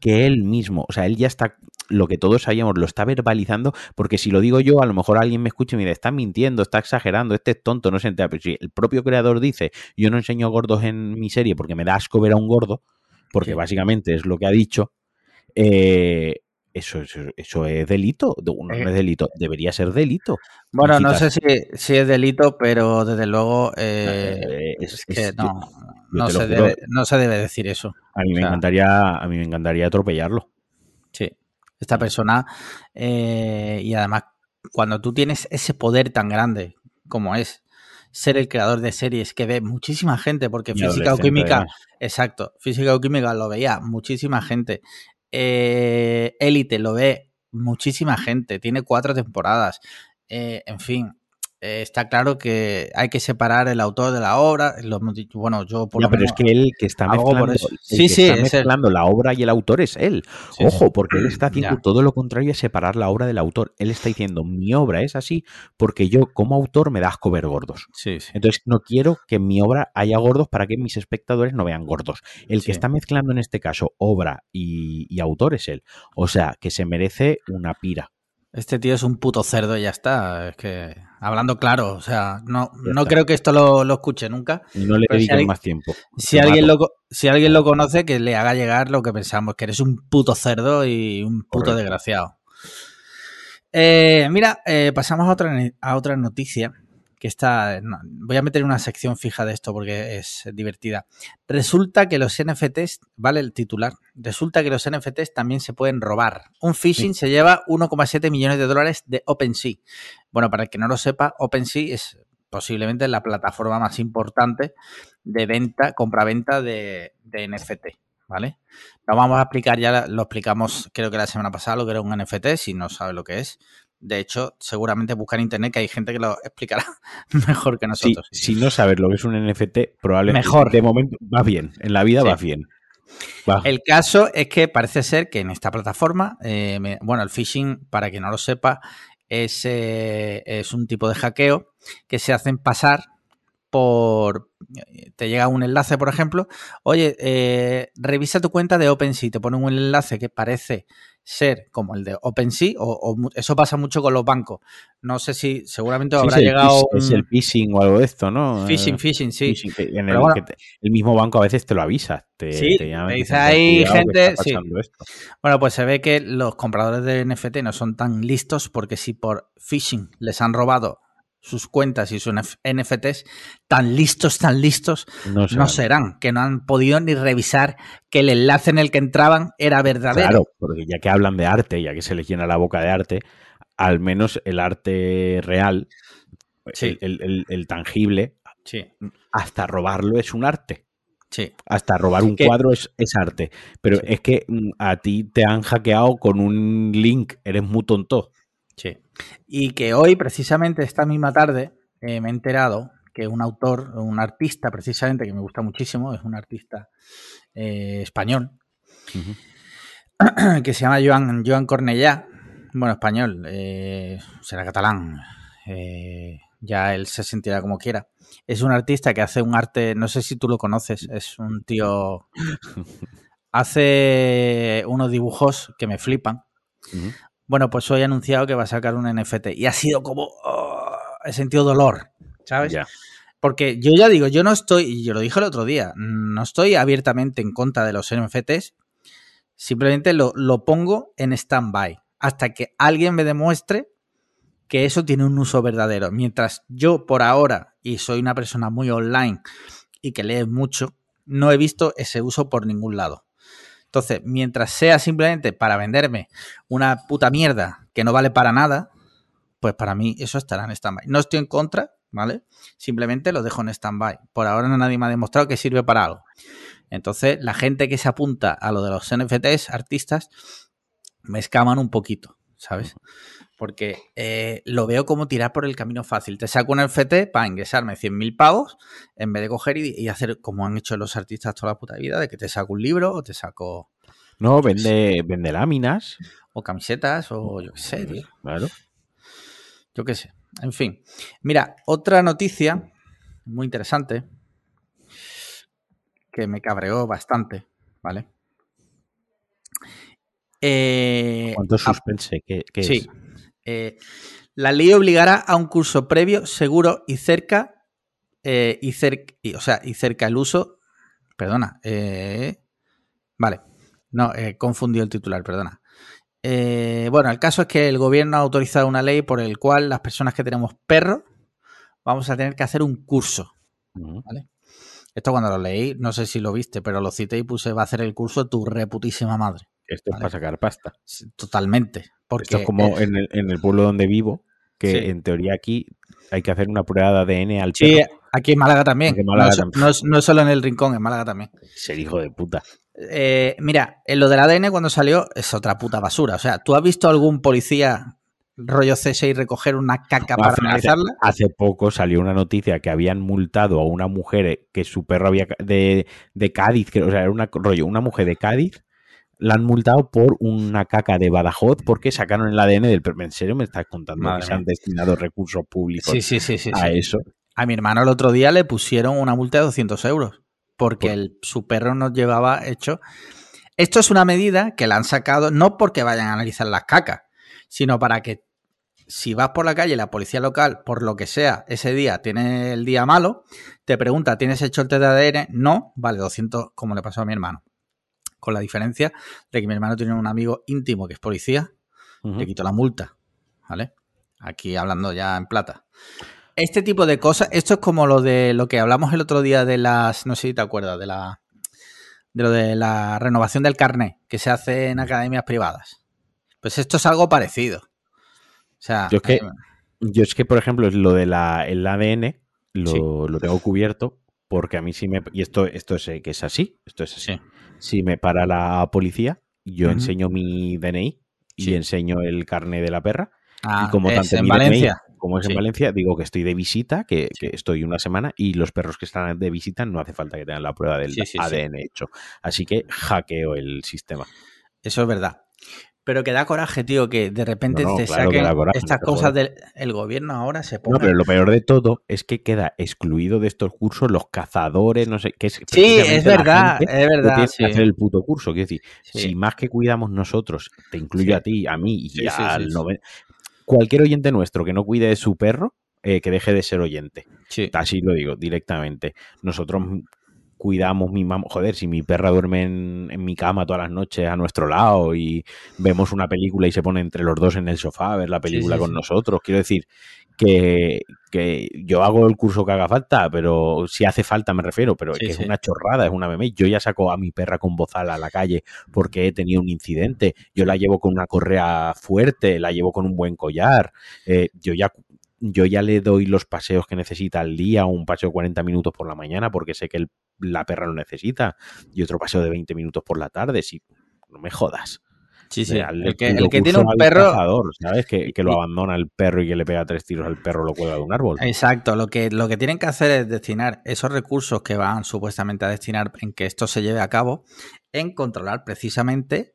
que él mismo, o sea, él ya está, lo que todos sabíamos, lo está verbalizando, porque si lo digo yo, a lo mejor alguien me escucha y me dice, está mintiendo, está exagerando, este es tonto, no se entera, pero si el propio creador dice, yo no enseño gordos en mi serie porque me da asco ver a un gordo, porque Sí. básicamente es lo que ha dicho, eh, eso, eso, eso es delito. No, Eh. es delito, debería ser delito. Bueno, no sé si, si es delito, pero desde luego eh, es, es- que es- no, no, se debe, no se debe decir eso. A mí me o sea- encantaría, a mí me encantaría atropellarlo. Sí. Esta persona, eh, y además, cuando tú tienes ese poder tan grande como es ser el creador de series que ve muchísima gente, porque Y física o química, además. exacto, física o química lo veía muchísima gente, eh, Élite lo ve muchísima gente, tiene cuatro temporadas, eh, en fin. Eh, está claro que hay que separar el autor de la obra. Lo bueno, yo por Ya, lo pero menos. es que él que está mezclando, eso. el Sí, que sí, está es él. mezclando la obra y el autor es él. Sí, Ojo, porque él está haciendo Ya. todo lo contrario a separar la obra del autor. Él está diciendo, mi obra es así porque yo como autor me da asco ver gordos. Sí, sí. Entonces no quiero que en mi obra haya gordos para que mis espectadores no vean gordos. El que está mezclando en este caso obra y, y autor es él. O sea, que se merece una pira. Este tío es un puto cerdo y ya está. Es que, hablando claro, o sea, no, Ya no está. creo que esto lo, lo escuche nunca. Y no le si dediquen alguien- más tiempo. Si alguien, lo, si alguien lo conoce, que le haga llegar lo que pensamos, que eres un puto cerdo y un puto Correcto. desgraciado. Eh, mira, eh, pasamos a otra, a otra noticia que está. no, voy a meter una sección fija de esto porque es divertida. Resulta que los NFTs, vale el titular, resulta que los NFTs también se pueden robar. Un phishing se lleva 1,7 millones de dólares de OpenSea. Bueno, para el que no lo sepa, OpenSea es posiblemente la plataforma más importante de venta, compra-venta de, de NFT, ¿vale? Lo vamos a explicar ya, lo explicamos creo que la semana pasada, lo que era un NFT, si no sabe lo que es. De hecho, seguramente busca en internet que hay gente que lo explicará [LAUGHS] mejor que Sí, nosotros. si no sabes lo que es un NFT, probablemente Mejor. de momento va bien. En la vida Sí. va bien. Va. El caso es que parece ser que en esta plataforma, eh, bueno, el phishing, para quien no lo sepa, es, eh, es un tipo de hackeo que se hacen pasar por... Te llega un enlace, por ejemplo, oye, eh, revisa tu cuenta de OpenSea, te ponen un enlace que parece ser como el de OpenSea, o, o eso pasa mucho con los bancos. No sé si seguramente Sí, habrá es el llegado... Es el phishing o algo de esto, ¿no? Phishing, Eh, phishing, sí. phishing, en Pero el, bueno. que te- el mismo banco a veces te lo avisa. Te, Sí, te dice, que gente", sí. pasando esto". Bueno, pues se ve que los compradores de NFT no son tan listos porque si por phishing les han robado sus cuentas y sus NF- NFTs, tan listos, tan listos, No, serán, que no han podido ni revisar que el enlace en el que entraban era verdadero. Claro, porque ya que hablan de arte, ya que se les llena la boca de arte, al menos el arte real, Sí. el, el- el tangible, Sí, hasta robarlo es un arte. sí. Hasta robar un Que- cuadro es, es arte. Pero es que mm, a ti te han hackeado con un link, eres muy tonto. Sí. Y que hoy, precisamente esta misma tarde, eh, me he enterado que un autor, un artista precisamente que me gusta muchísimo, es un artista eh, español, [CLEARS THROAT] que se llama Joan, Joan Cornellá, bueno, español, eh, será catalán, ya él se sentirá como quiera. Es un artista que hace un arte, no sé si tú lo conoces, es un tío... [LAUGHS] Hace unos dibujos que me flipan. Bueno, pues hoy ha anunciado que va a sacar un NFT y ha sido como... oh, he sentido dolor, ¿sabes? Porque yo ya digo, yo no estoy, y yo lo dije el otro día, no estoy abiertamente en contra de los NFTs, simplemente lo, lo pongo en stand-by hasta que alguien me demuestre que eso tiene un uso verdadero. Mientras yo por ahora, y soy una persona muy online y que lee mucho, no he visto ese uso por ningún lado. Entonces, mientras sea simplemente para venderme una puta mierda que no vale para nada, pues para mí eso estará en stand-by. No estoy en contra, ¿vale? Simplemente lo dejo en stand-by. Por ahora nadie me ha demostrado que sirve para algo. Entonces, la gente que se apunta a lo de los NFTs, artistas, me escaman un poquito, ¿sabes? Porque eh, lo veo como tirar por el camino fácil. Te saco un NFT para ingresarme 100.000 pavos en vez de coger y, y hacer como han hecho los artistas toda la puta vida, de que te saco un libro o te saco No, vende, vende láminas. o camisetas o yo qué sé, tío. Claro. Yo qué sé. En fin. Mira, otra noticia muy interesante que me cabreó bastante, ¿vale? Eh, ¿Cuánto suspense? ¿Qué, qué sí. es? Eh, la ley obligará a un curso previo, seguro y cerca, eh, y cerca, o sea, y cerca el uso. Perdona. eh, vale. No, he confundido el titular, perdona. Bueno, el caso es que el gobierno ha autorizado una ley por el cual las personas que tenemos perros vamos a tener que hacer un curso. Ujú. Esto cuando lo leí, no sé si lo viste, pero lo cité y puse va a hacer el curso tu reputísima madre. Esto es para sacar pasta. Totalmente. Porque Esto es como eh, en, el, en el pueblo donde vivo, que Sí. en teoría aquí hay que hacer una prueba de ADN al Sí, perro. aquí en Málaga también. Aquí en Málaga no, es- también. no es, no es solo en el rincón, en Málaga también. Ser hijo de puta. Eh, mira, en lo del ADN cuando salió es otra puta basura. O sea, ¿tú has visto algún policía rollo C6 recoger una caca para Hace- analizarla? Hace poco salió una noticia que habían multado a una mujer eh, que su perro había de, de Cádiz, que, o sea, era una rollo, una mujer de Cádiz, la han multado por una caca de Badajoz porque sacaron el ADN del perro. ¿En serio me estás contando Madre que se han destinado recursos públicos Sí, sí, sí, sí. a eso? A mi hermano el otro día le pusieron una multa de 200 euros porque Por- el, su perro nos llevaba hecho. Esto es una medida que la han sacado no porque vayan a analizar las cacas, sino para que si vas por la calle y la policía local, por lo que sea, ese día tiene el día malo, te pregunta, ¿tienes hecho el test de ADN? No, vale, 200, como le pasó a mi hermano. Con la diferencia de que mi hermano tiene un amigo íntimo que es policía, le quito la multa, ¿vale? Aquí hablando ya en plata. Este tipo de cosas, esto es como lo de lo que hablamos el otro día de las, no sé si te acuerdas, de la de lo de la renovación del carnet que se hace en academias privadas. Pues esto es algo parecido. O sea, Yo es que- eh, Yo es que, por ejemplo, lo del el ADN lo, Sí. lo tengo cubierto porque a mí sí me... Y esto, esto es eh, que es así, esto es así. sí. Si me para la policía, yo enseño mi DNI y Sí. enseño el carnet de la perra. Ah, y como es tanto en mi Valencia. DNI como es Sí. en Valencia, digo que estoy de visita, que, que estoy una semana y los perros que están de visita no hace falta que tengan la prueba del. ADN hecho. Así que hackeo el sistema. Eso es verdad. Pero que da coraje, tío, que de repente No, no, te claro que saquen coraje, estas no cosas del el gobierno ahora se No, ponga. pero lo peor de todo es que queda excluido de estos cursos los cazadores, no sé, que es sí, es verdad, es verdad. Sí, que hacer el puto curso. Quiero decir, sí. si más que cuidamos nosotros, te incluyo Sí. a ti, a mí y al noven- cualquier oyente nuestro que no cuide de su perro, eh, que deje de ser oyente. Sí. Así lo digo directamente. Nosotros cuidamos, mimamos. Joder, si mi perra duerme en, en mi cama todas las noches a nuestro lado y vemos una película y se pone entre los dos en el sofá a ver la película sí, con sí. nosotros. Quiero decir que, que yo hago el curso que haga falta, pero si hace falta me refiero, pero es que es una chorrada, es una meme. Yo ya saco a mi perra con bozal a la calle porque he tenido un incidente. Yo la llevo con una correa fuerte, la llevo con un buen collar. eh, yo ya yo ya le doy los paseos que necesita al día, un paseo de 40 minutos por la mañana porque sé que el- la perra lo necesita y otro paseo de 20 minutos por la tarde. Si, no me jodas. Sí, sí. El que, el que tiene un perro. cazador, ¿sabes? Que, que lo abandona el perro y que le pega tres tiros al perro lo cuelga de un árbol. Exacto, lo que, lo que tienen que hacer es destinar esos recursos que van supuestamente a destinar en que esto se lleve a cabo, en controlar precisamente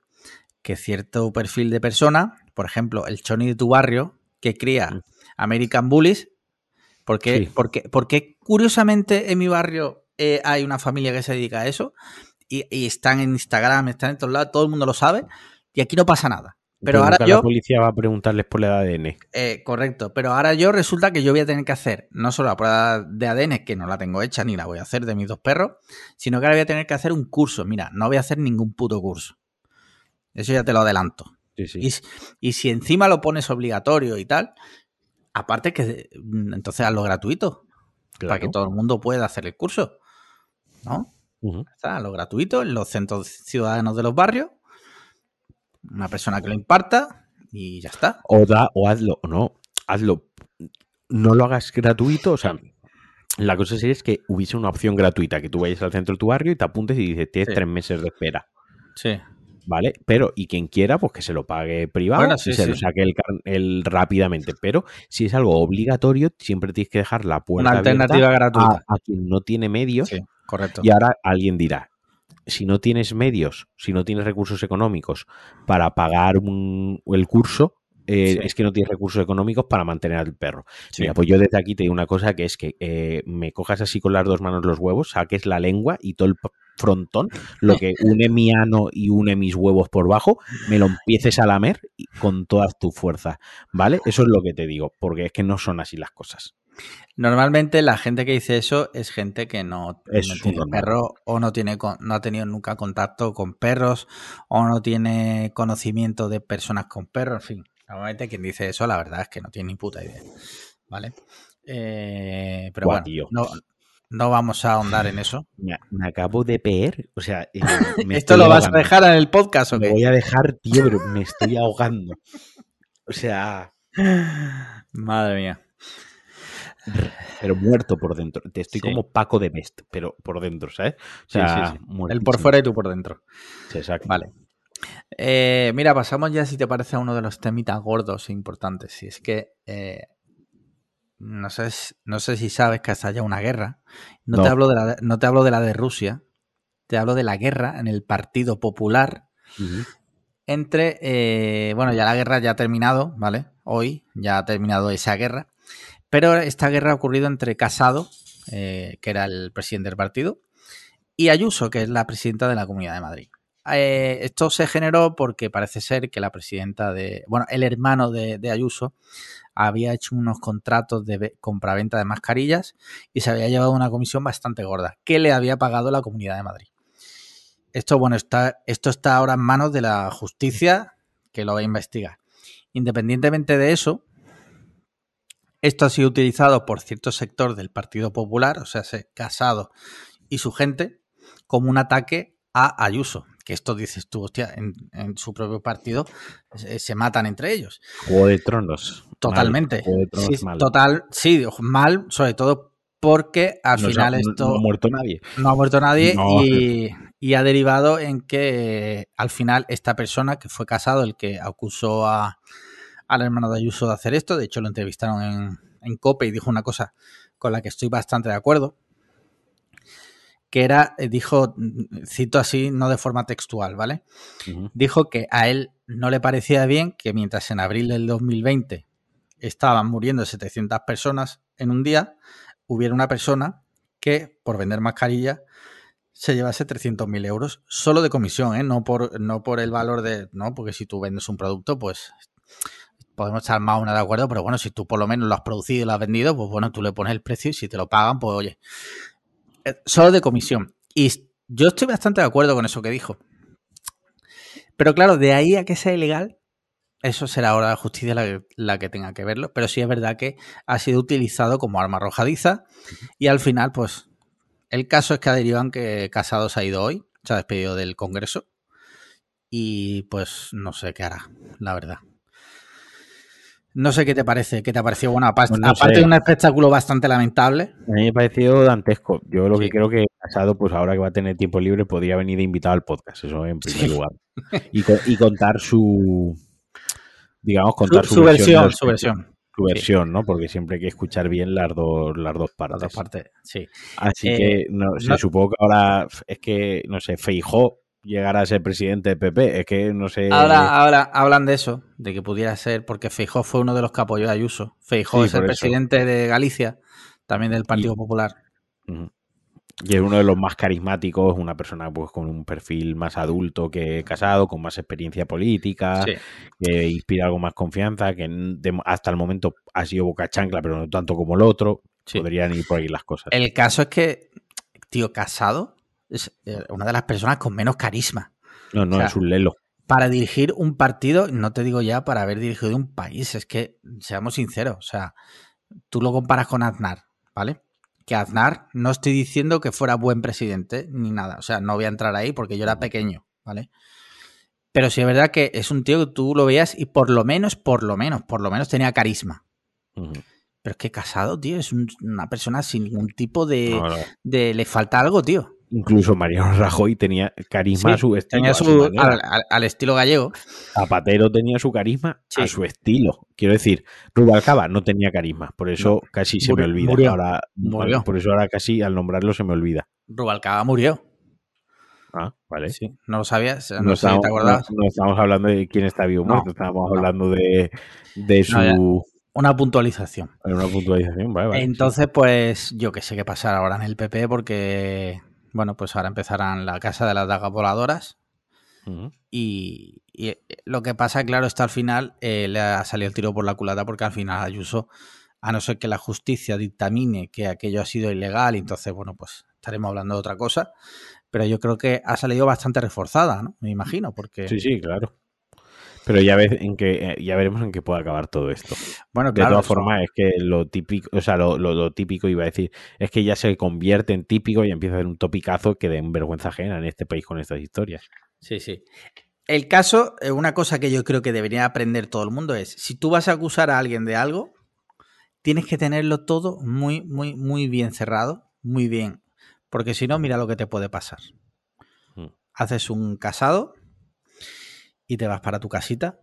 que cierto perfil de persona, por ejemplo, el choni de tu barrio, que cría American Bullies, porque, Sí. porque, porque curiosamente en mi barrio eh, hay una familia que se dedica a eso y, y están en Instagram, están en todos lados, todo el mundo lo sabe y aquí no pasa nada. Pero ahora yo, la policía va a preguntarles por el ADN. eh, correcto, pero ahora yo resulta que yo voy a tener que hacer no solo la prueba de ADN, que no la tengo hecha ni la voy a hacer de mis dos perros, sino que ahora voy a tener que hacer un curso. Mira, no voy a hacer ningún puto curso. Eso ya te lo adelanto. Sí, sí. Y, si- y si encima lo pones obligatorio y tal, aparte que mm, entonces hazlo gratuito, para que todo el mundo pueda hacer el curso. ¿No? Está lo gratuito en los centros ciudadanos de los barrios. Una persona que lo imparta y ya está. O da, o hazlo, o no, hazlo. No lo hagas gratuito, o sea, la cosa sería es que hubiese una opción gratuita, que tú vayas al centro de tu barrio y te apuntes y dices, tienes Sí. tres meses de espera, Sí. ¿Vale? Pero, y quien quiera, pues que se lo pague privado Bueno, y sí, se lo saque el, el rápidamente. Pero si es algo obligatorio, siempre tienes que dejar la puerta Una abierta alternativa gratuita. a, a quien no tiene medios. Sí, correcto. Y ahora alguien dirá, si no tienes medios, si no tienes recursos económicos para pagar un- el curso, eh, Sí. es que no tienes recursos económicos para mantener al perro. Sí. Mira, pues yo desde aquí te digo una cosa que es que eh, me cojas así con las dos manos los huevos, saques la lengua y todo el frontón, lo que une mi ano y une mis huevos por bajo, me lo empieces a lamer con todas tus fuerzas, ¿vale? Eso es lo que te digo, porque es que no son así las cosas. Normalmente la gente que dice eso es gente que no, Es no tiene normal. perro o no tiene no ha tenido nunca contacto con perros o no tiene conocimiento de personas con perros, en fin. Normalmente quien dice eso la verdad es que no tiene ni puta idea. ¿Vale? Eh, pero bueno, no, no vamos a ahondar en eso. [LAUGHS] Me, me acabo de peer. O sea, eh, [LAUGHS] me ¿Esto lo vas a dejar en el podcast o Lo qué? voy a dejar, tío, pero me estoy ahogando. O sea, Madre mía. pero muerto por dentro. Te estoy Sí. como Paco de Best, pero por dentro, ¿sabes? O Sí, sea, sí, sí. Él por fuera y tú por dentro. Sí, exacto. Vale. Eh, mira, pasamos ya, si te parece, a uno de los temitas gordos e importantes. Y es que eh, no, sé, si- no sé si sabes que hasta haya una guerra. No, No. Te hablo de la, de- no te hablo de la de Rusia, te hablo de la guerra en el Partido Popular entre, eh, bueno, ya la guerra ya ha terminado, ¿vale? Hoy ya ha terminado esa guerra, pero esta guerra ha ocurrido entre Casado, eh, que era el presidente del partido, y Ayuso, que es la presidenta de la Comunidad de Madrid. Eh, esto se generó porque parece ser que la presidenta de, bueno, el hermano de, de Ayuso había hecho unos contratos de ve- compraventa de mascarillas y se había llevado una comisión bastante gorda que le había pagado la Comunidad de Madrid. Esto, bueno, está, esto está ahora en manos de la justicia que lo va a investigar. Independientemente de eso, esto ha sido utilizado por cierto sector del Partido Popular, o sea, se- Casado y su gente, como un ataque a Ayuso. Que esto dices tú, hostia, en, en su propio partido se, se matan entre ellos. Juego de Tronos. Mal. Totalmente. Juego de Tronos Sí, mal. total, sí, mal, sobre todo porque al No final esto no ha muerto nadie. no ha muerto nadie No. y, y ha derivado en que eh, al final esta persona que fue casado, el que acusó a, al hermano de Ayuso de hacer esto, de hecho lo entrevistaron en, en COPE y dijo una cosa con la que estoy bastante de acuerdo, que era, eh, dijo, cito así, no de forma textual, ¿vale? Dijo que a él no le parecía bien que mientras en abril del 2020 estaban muriendo 700 personas en un día, hubiera una persona que por vender mascarilla se llevase 300.000 euros solo de comisión, ¿eh? no, por, no por el valor de... No, porque si tú vendes un producto, pues podemos estar más o menos de acuerdo, pero bueno, si tú por lo menos lo has producido y lo has vendido, pues bueno, tú le pones el precio y si te lo pagan, pues oye, solo de comisión. Y yo estoy bastante de acuerdo con eso que dijo. Pero claro, de ahí a que sea ilegal, eso será ahora la justicia la que, la que tenga que verlo. Pero sí es verdad que ha sido utilizado como arma arrojadiza y al final, pues, el caso es que derivan que Casado se ha ido hoy, se ha despedido del Congreso y pues no sé qué hará, la verdad. No sé qué te parece, qué te ha parecido. Bueno, aparte, no aparte de un espectáculo bastante lamentable. A mí me pareció dantesco. Yo lo Sí. que creo que Casado, pues ahora que va a tener tiempo libre, podría venir de invitado al podcast, eso en primer Sí. lugar. [LAUGHS] Y, y contar su, digamos, contar su, su versión, su versión. su versión, ¿no? Porque siempre hay que escuchar bien las dos, las dos Las partes. dos partes, sí. Así Eh, que, no no- supongo que ahora es que, no sé, Feijó llegará a ser presidente de PP, es que no sé... Ahora, ahora hablan de eso, de que pudiera ser, porque Feijó fue uno de los que apoyó a Ayuso. Feijó Sí, es el eso. presidente de Galicia, también del Partido Popular. Y es uno de los más carismáticos, una persona pues con un perfil más adulto que casado, con más experiencia política, Sí. que inspira algo más confianza, que hasta el momento ha sido boca chancla, pero no tanto como el otro. Sí. Podrían ir por ahí las cosas. El caso es que, tío, Casado es eh, una de las personas con menos carisma. No, no, o sea, es un lelo. Para dirigir un partido, no te digo ya para haber dirigido un país, es que, seamos sinceros, o sea, tú lo comparas con Aznar, ¿vale? Que Aznar no estoy diciendo que fuera buen presidente ni nada, o sea, no voy a entrar ahí porque yo era pequeño, ¿vale? Pero sí es verdad que es un tío que tú lo veías y por lo menos, por lo menos, por lo menos tenía carisma. Pero es que casado, tío, es un- una persona sin ningún tipo de, No, no. de... Le falta algo, tío. Incluso Mariano [LAUGHS] Rajoy tenía carisma Sí, a su estilo. Tenía su al, al- al estilo gallego. Zapatero tenía su carisma Sí. a su estilo. Quiero decir, Rubalcaba no tenía carisma, por eso casi se Murió- me olvida. murió. Ahora, Murió. Por eso ahora casi al nombrarlo se me olvida. Rubalcaba murió. Ah, vale. Sí, no lo sabías, no, No, sé si estamos, te acordabas. no- no estamos hablando de quién está vivo muerto, estábamos hablando de, de su. Una puntualización. una puntualización. Vale, vale, Entonces, pues yo que sé qué pasará ahora en el PP porque, bueno, pues ahora empezarán la casa de las dagas voladoras y, y lo que pasa, claro, está al final, eh, le ha salido el tiro por la culata porque al final Ayuso a no ser que la justicia dictamine que aquello ha sido ilegal entonces, bueno, pues estaremos hablando de otra cosa. Pero yo creo que ha salido bastante reforzada, ¿no? Me imagino, porque... Sí, sí, claro. Pero ya ves en que eh, ya veremos en qué puede acabar todo esto. Bueno, De claro, todas eso- formas, es que lo típico, o sea, lo, lo- lo típico iba a decir, es que ya se convierte en típico y empieza a ser un topicazo que den vergüenza ajena en este país con estas historias. Sí, sí. El caso, eh, una cosa que yo creo que debería aprender todo el mundo es, si tú vas a acusar a alguien de algo, tienes que tenerlo todo muy, muy, muy bien cerrado, muy bien, porque si no, mira lo que te puede pasar. Mm. Haces un casado y te vas para tu casita.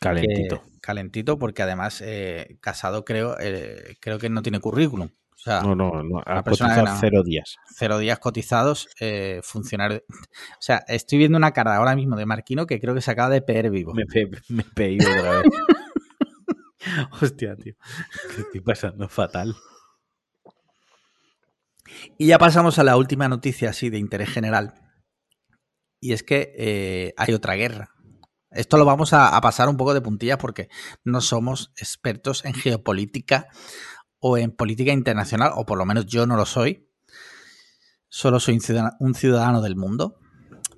Calentito. que- calentito, porque además eh, casado creo, eh, creo que no tiene currículum. O sea, No, no, no. Ha cotizado cero días. cero días cotizados, eh, funcionario. [LAUGHS] O sea, estoy viendo una cara ahora mismo de Marquino que creo que se acaba de peer vivo. Me, pe- me otra vez. [LAUGHS] Hostia, tío. Te estoy pasando fatal. Y ya pasamos a la última noticia así de interés general. Y es que eh, hay otra guerra. Esto lo vamos a, pasar un poco de puntillas porque no somos expertos en geopolítica o en política internacional, o por lo menos yo no lo soy. Solo soy un ciudadano, un ciudadano del mundo.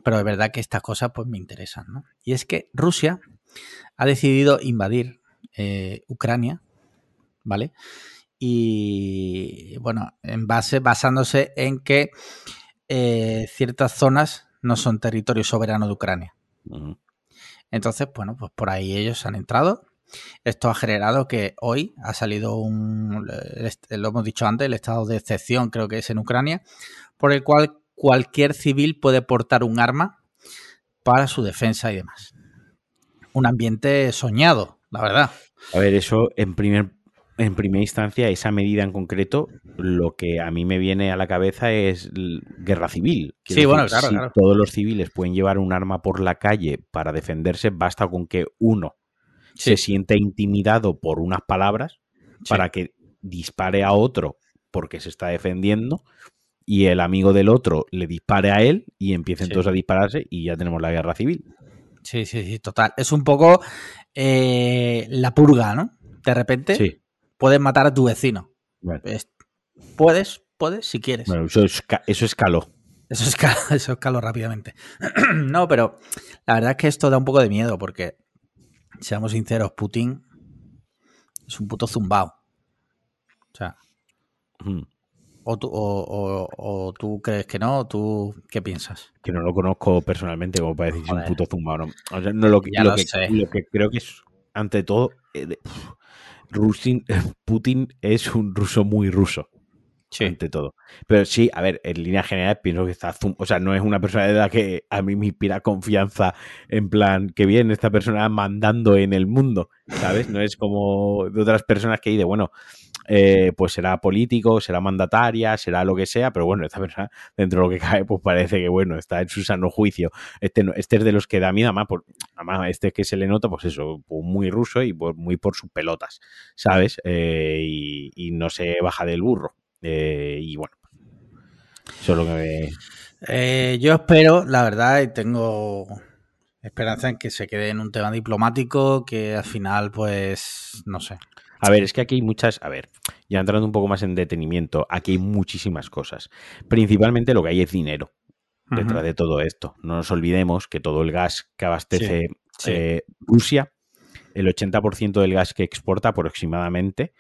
Pero es verdad que estas cosas pues me interesan, ¿no? Y es que Rusia ha decidido invadir eh, Ucrania, ¿vale? Y bueno, en base, basándose en que eh, ciertas zonas no son territorio soberano de Ucrania. Entonces, bueno, pues por ahí ellos han entrado. Esto ha generado que hoy ha salido un, lo hemos dicho antes, el estado de excepción creo que es en Ucrania, por el cual cualquier civil puede portar un arma para su defensa y demás. Un ambiente soñado, la verdad. A ver, eso en primer en primera instancia, esa medida en concreto, lo que a mí me viene a la cabeza es guerra civil. Quiero Sí, bueno, claro, si claro. todos los civiles pueden llevar un arma por la calle para defenderse, basta con que uno se siente intimidado por unas palabras para que dispare a otro porque se está defendiendo y el amigo del otro le dispare a él y empiecen Sí. todos a dispararse y ya tenemos la guerra civil. Sí, sí, sí, total. Es un poco eh, la purga, ¿no? De repente Sí. Puedes matar a tu vecino. Es- puedes, puedes si quieres. bueno, eso, esca- eso escaló. Eso escaló, [LAUGHS] eso escaló rápidamente. [CLEARS THROAT] no, pero la verdad es que esto da un poco de miedo porque, seamos sinceros, Putin es un puto zumbao. O sea, Mm. o tú, o, o- o tú crees que no, o tú qué piensas. que no lo conozco personalmente como para decir si es un Joder. puto zumbao. No, O sea, no, lo, lo lo que- lo que creo que es, ante todo, eh, de- Rusin- Putin es un ruso muy ruso, ante todo. Pero sí, a ver, en línea general pienso que está, zum- o sea, no es una persona de la que a mí me inspira confianza en plan, que bien, esta persona mandando en el mundo, ¿sabes? No es como de otras personas que dice, bueno, eh, pues será político, será mandataria, será lo que sea, pero bueno, [LAUGHS] esta persona dentro de lo que cae, pues parece que bueno, está en su sano juicio. Este, este es de los que da miedo, además, por, además este que se le nota, pues eso, pues muy ruso y pues muy por sus pelotas, ¿sabes? Eh, y, y no se baja del burro. Eh, y bueno, eso es lo que me... Eh, yo espero, la verdad, y tengo esperanza en que se quede en un tema diplomático, que al final, pues, no sé. A ver, es que aquí hay muchas, a ver, ya entrando un poco más en detenimiento, aquí hay muchísimas cosas. Principalmente lo que hay es dinero detrás de todo esto. No nos olvidemos que todo el gas que abastece sí. eh, Rusia, el 80% del gas que exporta aproximadamente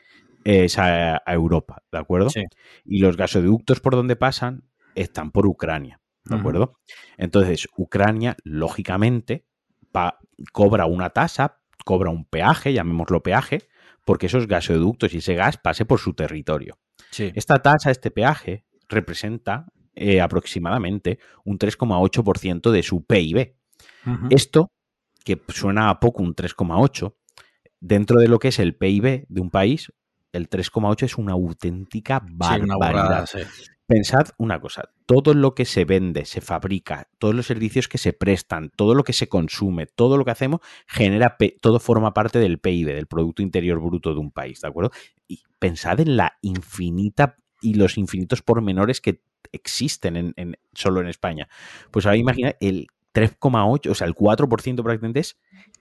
es a, a Europa, ¿de acuerdo? Sí. Y los gasoductos por donde pasan están por Ucrania, ¿de acuerdo? Entonces, Ucrania, lógicamente, pa- cobra una tasa, cobra un peaje, llamémoslo peaje, porque esos gasoductos y ese gas pase por su territorio. Sí. Esta tasa, este peaje, representa eh, aproximadamente un 3,8% de su PIB. Esto, que suena a poco un 3,8, dentro de lo que es el PIB de un país, el 3,8 es una auténtica Sí, barbaridad. una burrada, sí. Pensad una cosa, todo lo que se vende, se fabrica, todos los servicios que se prestan, todo lo que se consume, todo lo que hacemos, genera, todo forma parte del PIB, del Producto Interior Bruto de un país, ¿de acuerdo? Y pensad en la infinita y los infinitos pormenores que existen en, en- solo en España. Pues ahora imagina el 3,8, o sea, el 4% prácticamente es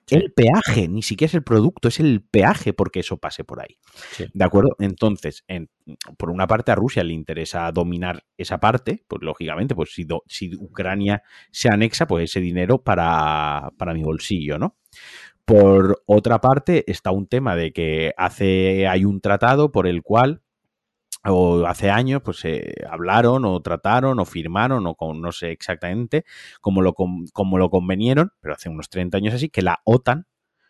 el peaje, ni siquiera es el producto, es el peaje porque eso pase por ahí. Sí. ¿De acuerdo? Entonces, en- por una parte a Rusia le interesa dominar esa parte, pues lógicamente, pues si, do- si Ucrania se anexa, pues ese dinero para, para mi bolsillo, ¿no? Por otra parte, está un tema de que hace, hay un tratado por el cual o hace años, pues se hablaron o trataron o firmaron o con, no sé exactamente cómo lo, cómo lo convenieron, pero hace unos 30 años así, que la OTAN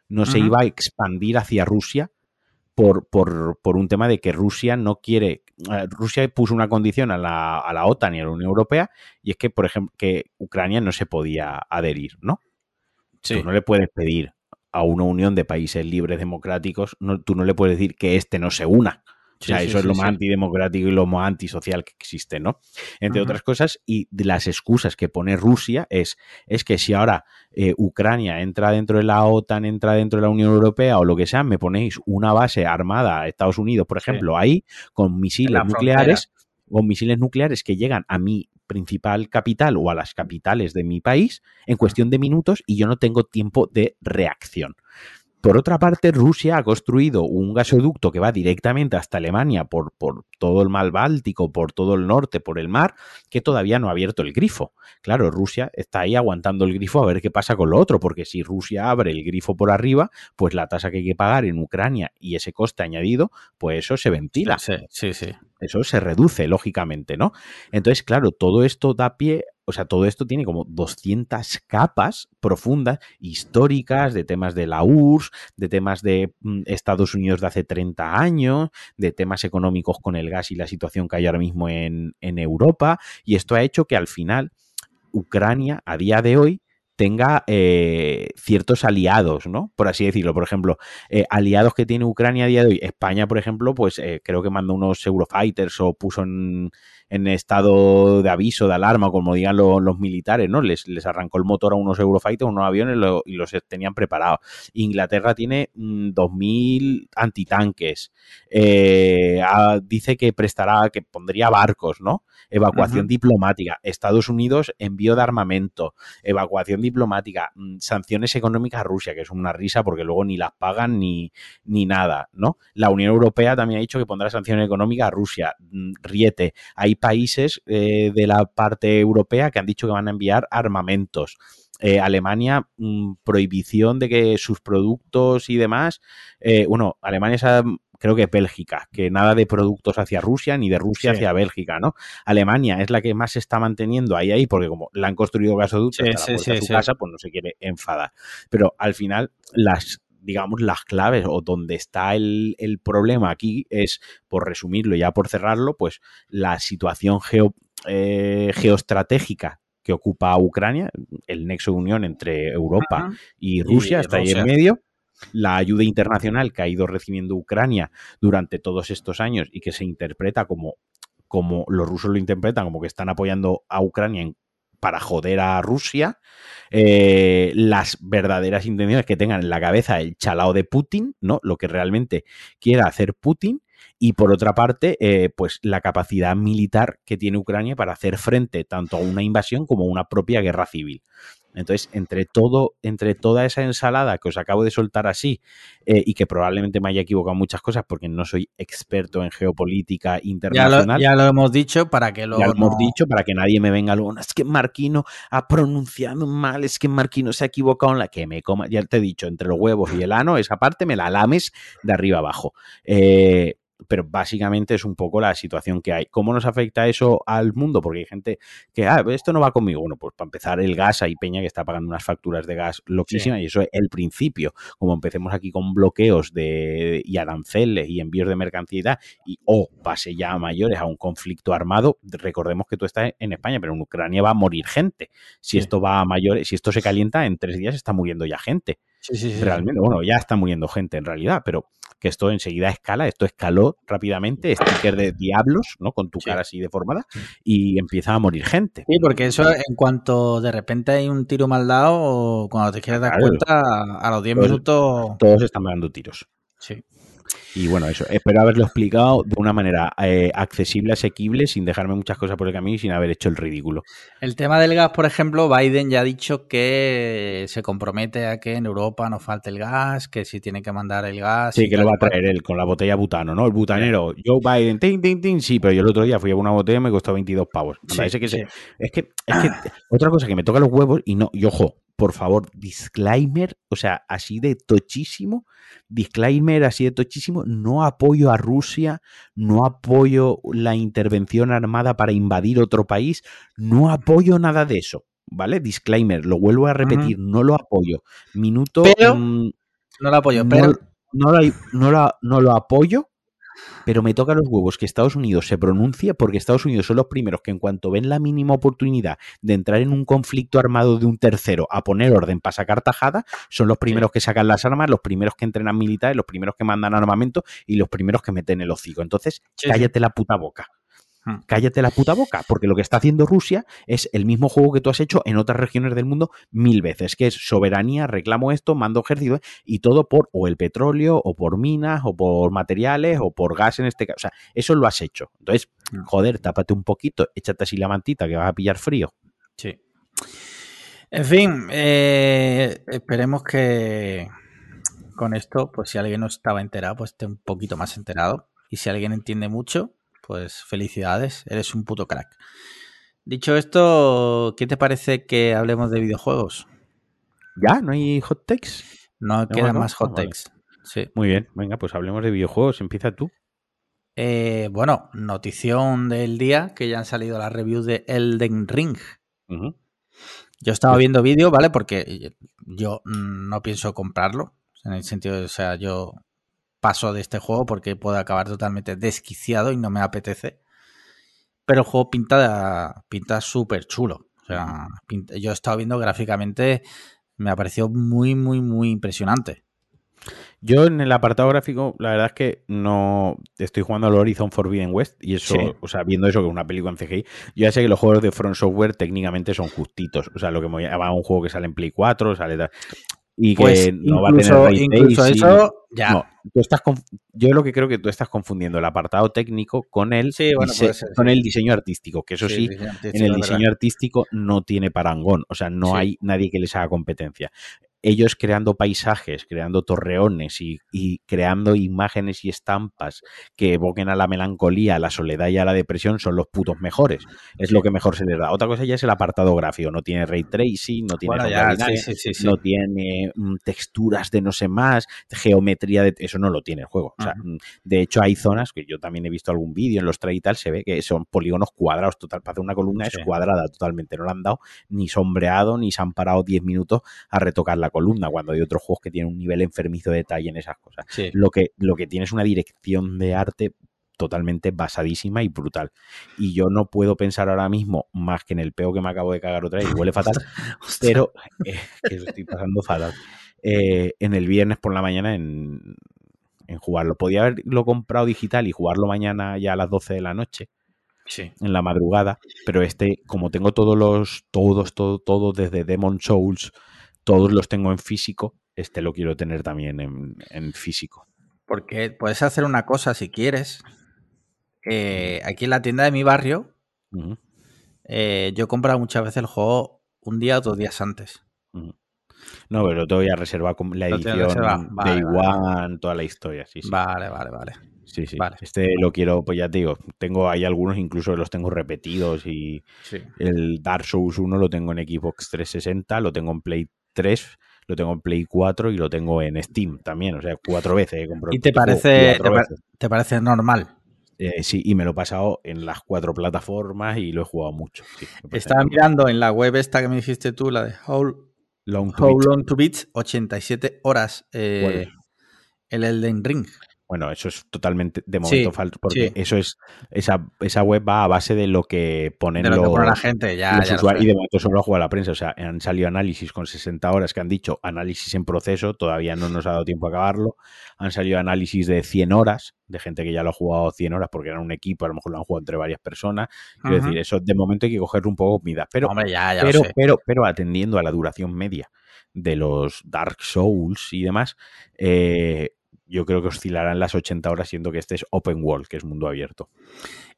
no se iba a expandir hacia Rusia por, por, por un tema de que Rusia no quiere. eh, Rusia puso una condición a la, a la OTAN y a la Unión Europea y es que, por ejemplo, que Ucrania no se podía adherir, ¿no? Sí. Tú no le puedes pedir a una unión de países libres democráticos, no, tú no le puedes decir que este no se una. O sea, sí, eso es lo más antidemocrático y lo más antisocial que existe, ¿no? Entre otras cosas, y de las excusas que pone Rusia es, es que si ahora eh, Ucrania entra dentro de la OTAN, entra dentro de la Unión Europea o lo que sea, me ponéis una base armada a Estados Unidos, por ejemplo, ahí, con misiles nucleares, con misiles nucleares que llegan a mi principal capital o a las capitales de mi país en cuestión de minutos y yo no tengo tiempo de reacción. Por otra parte, Rusia ha construido un gasoducto que va directamente hasta Alemania por, por todo el mar Báltico, por todo el norte, por el mar, que todavía no ha abierto el grifo. Claro, Rusia está ahí aguantando el grifo a ver qué pasa con lo otro, porque si Rusia abre el grifo por arriba, pues la tasa que hay que pagar en Ucrania y ese coste añadido, pues eso se ventila Sí, sí, sí. Eso se reduce, lógicamente, ¿no? Entonces, claro, todo esto da pie, o sea, todo esto tiene como 200 capas profundas, históricas, de temas de la URSS, de temas de mm, Estados Unidos de hace 30 años, de temas económicos con el gas y la situación que hay ahora mismo en, en Europa, y esto ha hecho que al final Ucrania, a día de hoy, tenga eh, ciertos aliados, ¿no? Por así decirlo. Por ejemplo, eh, aliados que tiene Ucrania a día de hoy. España, por ejemplo, pues eh, creo que mandó unos Eurofighters o puso en, en estado de aviso, de alarma, como digan lo- los militares, ¿no? Les, les arrancó el motor a unos Eurofighters, unos aviones lo- y los tenían preparados. Inglaterra tiene mm, 2.000 antitanques. Eh, dice que prestará, que pondría barcos, ¿no? Evacuación diplomática. Estados Unidos, envío de armamento. Evacuación diplomática. mm, Sanciones económicas a Rusia, que es una risa porque luego ni las pagan ni, ni nada, ¿no? La Unión Europea también ha dicho que pondrá sanciones económicas a Rusia. Mm, Riete. Hay países eh, de la parte europea que han dicho que van a enviar armamentos. Eh, Alemania, mm, prohibición de que sus productos y demás. eh, bueno, Alemania es, creo que Bélgica, que nada de productos hacia Rusia ni de Rusia Sí. hacia Bélgica, ¿no? Alemania es la que más se está manteniendo ahí, ahí, porque como le han construido gasoductos Sí, hasta sí, la puerta de su casa, pues no se quiere enfadar. Pero al final, las digamos, las claves o donde está el, el problema aquí es, por resumirlo, ya por cerrarlo, pues la situación geo, eh, geoestratégica que ocupa Ucrania, el nexo de unión entre Europa y Y Rusia está ahí en medio. La ayuda internacional que ha ido recibiendo Ucrania durante todos estos años y que se interpreta como, como los rusos lo interpretan, como que están apoyando a Ucrania en- para joder a Rusia, eh, las verdaderas intenciones que tengan en la cabeza el chalao de Putin, ¿no? Lo que realmente quiera hacer Putin. Y por otra parte, eh, pues la capacidad militar que tiene Ucrania para hacer frente tanto a una invasión como a una propia guerra civil. Entonces, entre todo, entre toda esa ensalada que os acabo de soltar así, eh, y que probablemente me haya equivocado muchas cosas porque no soy experto en geopolítica Ya lo, internacional. ya lo hemos dicho para que lo Ya lo hemos dicho para que nadie me venga luego. "No, es que Marquino ha pronunciado mal, es que Marquino se ha equivocado en la que me coma. Ya te he dicho, entre los huevos y el ano, esa parte me la lames de arriba abajo. Eh, pero básicamente es un poco la situación que hay. ¿Cómo nos afecta eso al mundo? Porque hay gente que, ah, esto no va conmigo. Bueno, pues para empezar, el gas, hay peña que está pagando unas facturas de gas loquísimas y eso es el principio. Como empecemos aquí con bloqueos de, y aranceles y envíos de mercancía y o pase ya a mayores a un conflicto armado, recordemos que tú estás en España, pero en Ucrania va a morir gente. Si Sí. esto va a mayores, si esto se calienta, en tres días está muriendo ya gente. Sí, sí, sí. Realmente, bueno, ya está muriendo gente en realidad, pero que esto enseguida escala, esto escaló rápidamente, sticker de diablos, ¿no? Con tu cara así deformada, y empieza a morir gente. Sí, porque eso en cuanto de repente hay un tiro mal dado, o cuando te quieres dar Claro. cuenta, a los 10 Pues- minutos. Todos están dando tiros. Sí. Y bueno, eso, espero haberlo explicado de una manera eh, accesible, asequible, sin dejarme muchas cosas por el camino y sin haber hecho el ridículo. El tema del gas, por ejemplo, Biden ya ha dicho que se compromete a que en Europa no falte el gas, que si tiene que mandar el gas. Sí, que lo va a cual. traer él con la botella butano, ¿no? El butanero, Joe Biden, tin, tin, tin, sí, pero yo el otro día fui a una botella y me costó 22 pavos. Anda, Sí, ese que se- sí. Es que, es que otra cosa que me toca los huevos y no, y ojo, por favor, disclaimer, o sea, así de tochísimo, disclaimer así de tochísimo, no apoyo a Rusia, no apoyo la intervención armada para invadir otro país, no apoyo nada de eso, ¿vale? Disclaimer, lo vuelvo a repetir, no lo apoyo. Minuto... Pero- mm, No lo apoyo, no, pero no lo, no lo- no lo apoyo, pero me toca los huevos que Estados Unidos se pronuncie porque Estados Unidos son los primeros que en cuanto ven la mínima oportunidad de entrar en un conflicto armado de un tercero a poner orden para sacar tajada, son los primeros que sacan las armas, los primeros que entrenan militares, los primeros que mandan armamento y los primeros que meten el hocico. Entonces, cállate la puta boca. Hmm. Cállate la puta boca, porque lo que está haciendo Rusia es el mismo juego que tú has hecho en otras regiones del mundo mil veces, que es soberanía, reclamo esto, mando ejército, y todo por o el petróleo, o por minas, o por materiales, o por gas en este caso. O sea, eso lo has hecho. Entonces, Hmm. joder, tápate un poquito, échate así la mantita que vas a pillar frío. Sí. En fin, eh, esperemos que con esto, pues si alguien no estaba enterado, pues esté un poquito más enterado. Y si alguien entiende mucho, pues felicidades, eres un puto crack. Dicho esto, ¿qué te parece que hablemos de videojuegos? ¿Ya? ¿No hay hot takes? No quedan no? más hot Ah, vale. takes. Sí. Muy bien, venga, pues hablemos de videojuegos. Empieza tú. Eh, bueno, notición del día, que ya han salido las reviews de Elden Ring. Yo estaba Pues- viendo vídeo, ¿vale? Porque yo mm, no pienso comprarlo. En el sentido de, o sea, yo paso de este juego porque puedo acabar totalmente desquiciado y no me apetece. Pero el juego pinta, pinta súper chulo. O sea, pinta- yo he estado viendo gráficamente, me ha parecido muy, muy, muy impresionante. Yo en el apartado gráfico, la verdad es que no estoy jugando al Horizon Forbidden West y eso, Sí. o sea, viendo eso que es una película en CGI, yo ya sé que los juegos de Front Software técnicamente son justitos, o sea, lo que me llama un juego que sale en Play 4, sale tal, y que Pues no va a incluso, tener incluso eso, ya. No, tú estás yo lo que creo que tú estás confundiendo el apartado técnico con el, Sí, bueno, dise- puede ser, con sí. el diseño artístico, que eso sí, sí, en el diseño artístico no tiene parangón, o sea, no hay nadie que les haga competencia. Ellos creando paisajes, creando torreones y, y creando imágenes y estampas que evoquen a la melancolía, a la soledad y a la depresión son los putos mejores. Es lo que mejor se les da. Otra cosa ya es el apartado gráfico. No tiene ray tracing, no tiene Bueno, ya, binaria, sí, sí, sí, sí. no tiene mm, texturas de no sé más, geometría de... Eso no lo tiene el juego. O sea, mm, de hecho, hay zonas que yo también he visto algún vídeo en los trailers y tal, se ve que son polígonos cuadrados total. Para hacer una columna es cuadrada totalmente. No le han dado ni sombreado, ni se han parado 10 minutos a retocar la columna, cuando hay otros juegos que tienen un nivel enfermizo de detalle en esas cosas. Sí. Lo que, lo que tiene es una dirección de arte totalmente basadísima y brutal. Y yo no puedo pensar ahora mismo más que en el peo que me acabo de cagar otra vez y huele fatal, [LAUGHS] pero eh, que lo estoy pasando fatal. Eh, en el viernes por la mañana en, en jugarlo. Podía haberlo comprado digital y jugarlo mañana ya a las 12 de la noche, Sí. en la madrugada, pero este, como tengo todos los, todos, todo, todo desde Demon Souls, todos los tengo en físico, este lo quiero tener también en, en físico. Porque puedes hacer una cosa si quieres. Eh, aquí en la tienda de mi barrio, eh, yo he comprado muchas veces el juego un día o dos días antes. No, pero te voy a reservar con la edición. Vale, Day vale, One, toda la historia, sí, sí. Vale, vale, vale. Sí, sí. Vale. Este lo quiero, pues ya te digo, tengo hay algunos incluso que los tengo repetidos y Sí. el Dark Souls 1 lo tengo en Xbox 360, lo tengo en Play 3, lo tengo en Play 4 y lo tengo en Steam también, o sea, cuatro veces he comprado ¿Y te parece, te, parece normal? Eh, sí, y me lo he pasado en las cuatro plataformas y lo he jugado mucho. sí, Estaba mirando en la web esta que me dijiste tú, la de How, Long to How Beat. Long to Beat, 87 horas eh, el Elden Ring. Bueno, eso es totalmente de momento Sí, falso, porque sí. eso es esa, esa web va a base de lo que ponen De lo que los, pone la gente, ya, los ya lo usuarios, y de momento solo ha jugado la prensa. O sea, han salido análisis con 60 horas que han dicho análisis en proceso, todavía no nos ha dado tiempo a acabarlo. Han salido análisis de 100 horas, de gente que ya lo ha jugado 100 horas porque era un equipo, a lo mejor lo han jugado entre varias personas. Quiero decir, eso de momento hay que cogerlo un poco con mida. Pero, Hombre, ya, ya pero, pero, pero atendiendo a la duración media de los Dark Souls y demás, eh, yo creo que oscilarán las 80 horas siendo que este es open world, que es mundo abierto.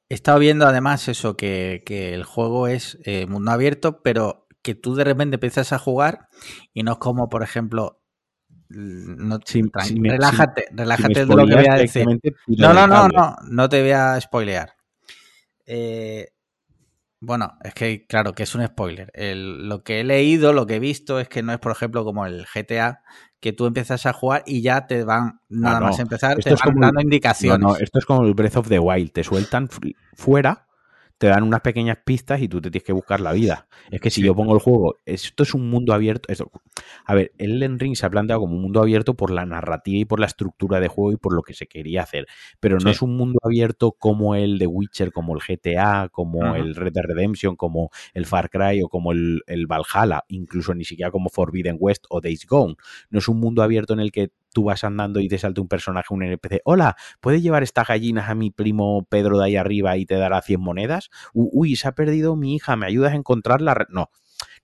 He estado viendo además eso, que, que el juego es eh, mundo abierto, pero que tú de repente empiezas a jugar y no es como, por ejemplo, no, si me- relájate, relájate de lo que voy a decir. No, no, no, no, no te voy a spoilear. Eh, bueno, es que claro, que es un spoiler. El- lo que he leído, lo que he visto es que no es, por ejemplo, como el GTA, que tú empiezas a jugar y ya te van, nada Ah, no. más empezar, Esto te van como- dando indicaciones. no, esto es como el Breath of the Wild. Te sueltan fu- fuera, te dan unas pequeñas pistas y tú te tienes que buscar la vida. Es que si Sí. yo pongo el juego, esto es un mundo abierto. esto- a ver, el Elden Ring se ha planteado como un mundo abierto por la narrativa y por la estructura de juego y por lo que se quería hacer. Pero no Sí. es un mundo abierto como el de Witcher, como el GTA, como el Red Dead Redemption, como el Far Cry o como el, el Valhalla, incluso ni siquiera como Forbidden West o Days Gone. No es un mundo abierto en el que tú vas andando y te salta un personaje, un NPC. Hola, ¿puedes llevar estas gallinas a mi primo Pedro de ahí arriba y te dará 100 monedas? Uy, se ha perdido mi hija, ¿me ayudas a encontrarla? No.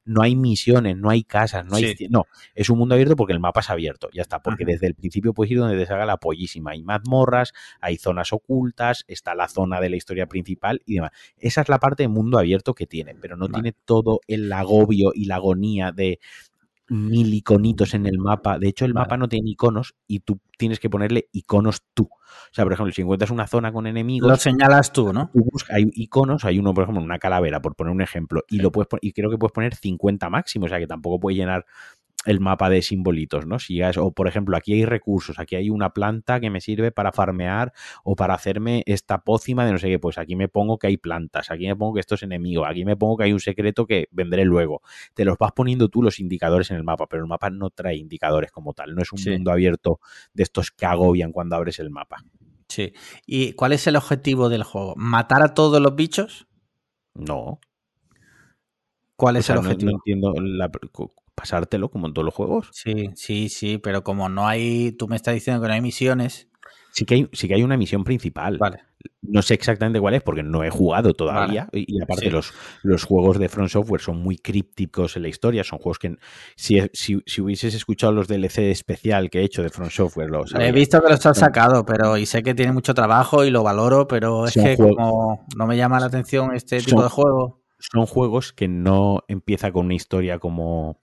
No hay misiones, no hay casas, no hay... Sí. No, es un mundo abierto porque el mapa es abierto, ya está, porque desde el principio puedes ir donde te salga la pollísima. Hay mazmorras, hay zonas ocultas, está la zona de la historia principal y demás. Esa es la parte de mundo abierto que tiene, pero no Vale. tiene todo el agobio y la agonía de mil iconitos en el mapa. De hecho, el Vale. mapa no tiene iconos y tú tienes que ponerle iconos tú. O sea, por ejemplo, si encuentras una zona con enemigos, Lo señalas tú, ¿no? tú buscas- hay iconos, hay uno, por ejemplo, una calavera, por poner un ejemplo, y lo puedes y creo que puedes poner 50 máximo, o sea que tampoco puedes llenar el mapa de simbolitos, ¿no? Si es- o por ejemplo, aquí hay recursos, aquí hay una planta que me sirve para farmear o para hacerme esta pócima de no sé qué, pues aquí me pongo que hay plantas, aquí me pongo que esto es enemigo, aquí me pongo que hay un secreto que vendré luego. Te los vas poniendo tú los indicadores en el mapa, pero el mapa no trae indicadores como tal, no es un Sí. mundo abierto de estos que agobian cuando abres el mapa. Sí. ¿Y cuál es el objetivo del juego? ¿Matar a todos los bichos? No, ¿Cuál O es el no- objetivo? No, entiendo la- pasártelo como en todos los juegos. Sí, sí, sí, pero como no hay, tú me estás diciendo que no hay misiones. Sí que hay, sí que hay una misión principal. Vale. No sé exactamente cuál es porque no he jugado todavía. Y, y aparte Sí. los, los juegos de Front Software son muy crípticos en la historia. Son juegos que si, si, si hubieses escuchado los DLC especial que he hecho de Front Software, lo He visto que los has Son- sacado, pero y sé que tiene mucho trabajo y lo valoro, pero es Son que juegos- como no me llama la atención este tipo Son- de juego. Son juegos que no empieza con una historia como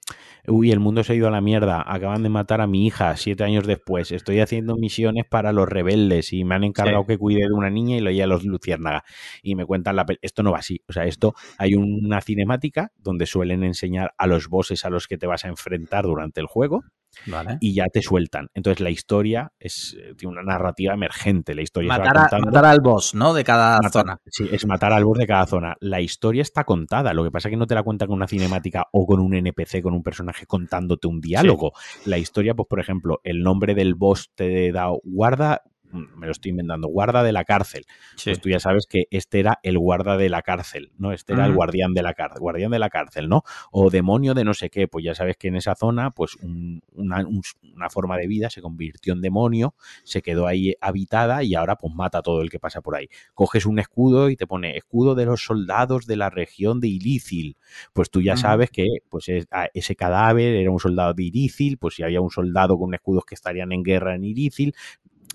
uy, el mundo se ha ido a la mierda, acaban de matar a mi hija siete años después, estoy haciendo misiones para los rebeldes y me han encargado Sí. que cuide de una niña y lo a los luciérnaga y me cuentan la esto no va así, o sea, esto hay una cinemática donde suelen enseñar a los bosses a los que te vas a enfrentar durante el juego Vale. y ya te sueltan. Entonces la historia es eh, tiene una narrativa emergente, la historia Matar, a- contando- matar al boss, ¿no? De cada Matar- zona. Sí, es matar al boss de cada zona. La historia está contada. Lo que pasa es que no te la cuentan con una cinemática o con un NPC, con un personaje contándote un diálogo. La historia, pues, por ejemplo, el nombre del boss te da guarda. Me lo estoy inventando, guarda de la cárcel. Sí. Pues tú ya sabes que este era el guarda de la cárcel, ¿no? Este era el guardián de la cárcel, guardián de la cárcel, ¿no? O demonio de no sé qué, pues ya sabes que en esa zona, pues un- una, un- una forma de vida se convirtió en demonio, se quedó ahí habitada y ahora pues mata a todo el que pasa por ahí. Coges un escudo y te pone escudo de los soldados de la región de Ilícil. Pues tú ya sabes que pues es- a- ese cadáver era un soldado de Ilícil, pues si había un soldado con escudos que estarían en guerra en Ilícil,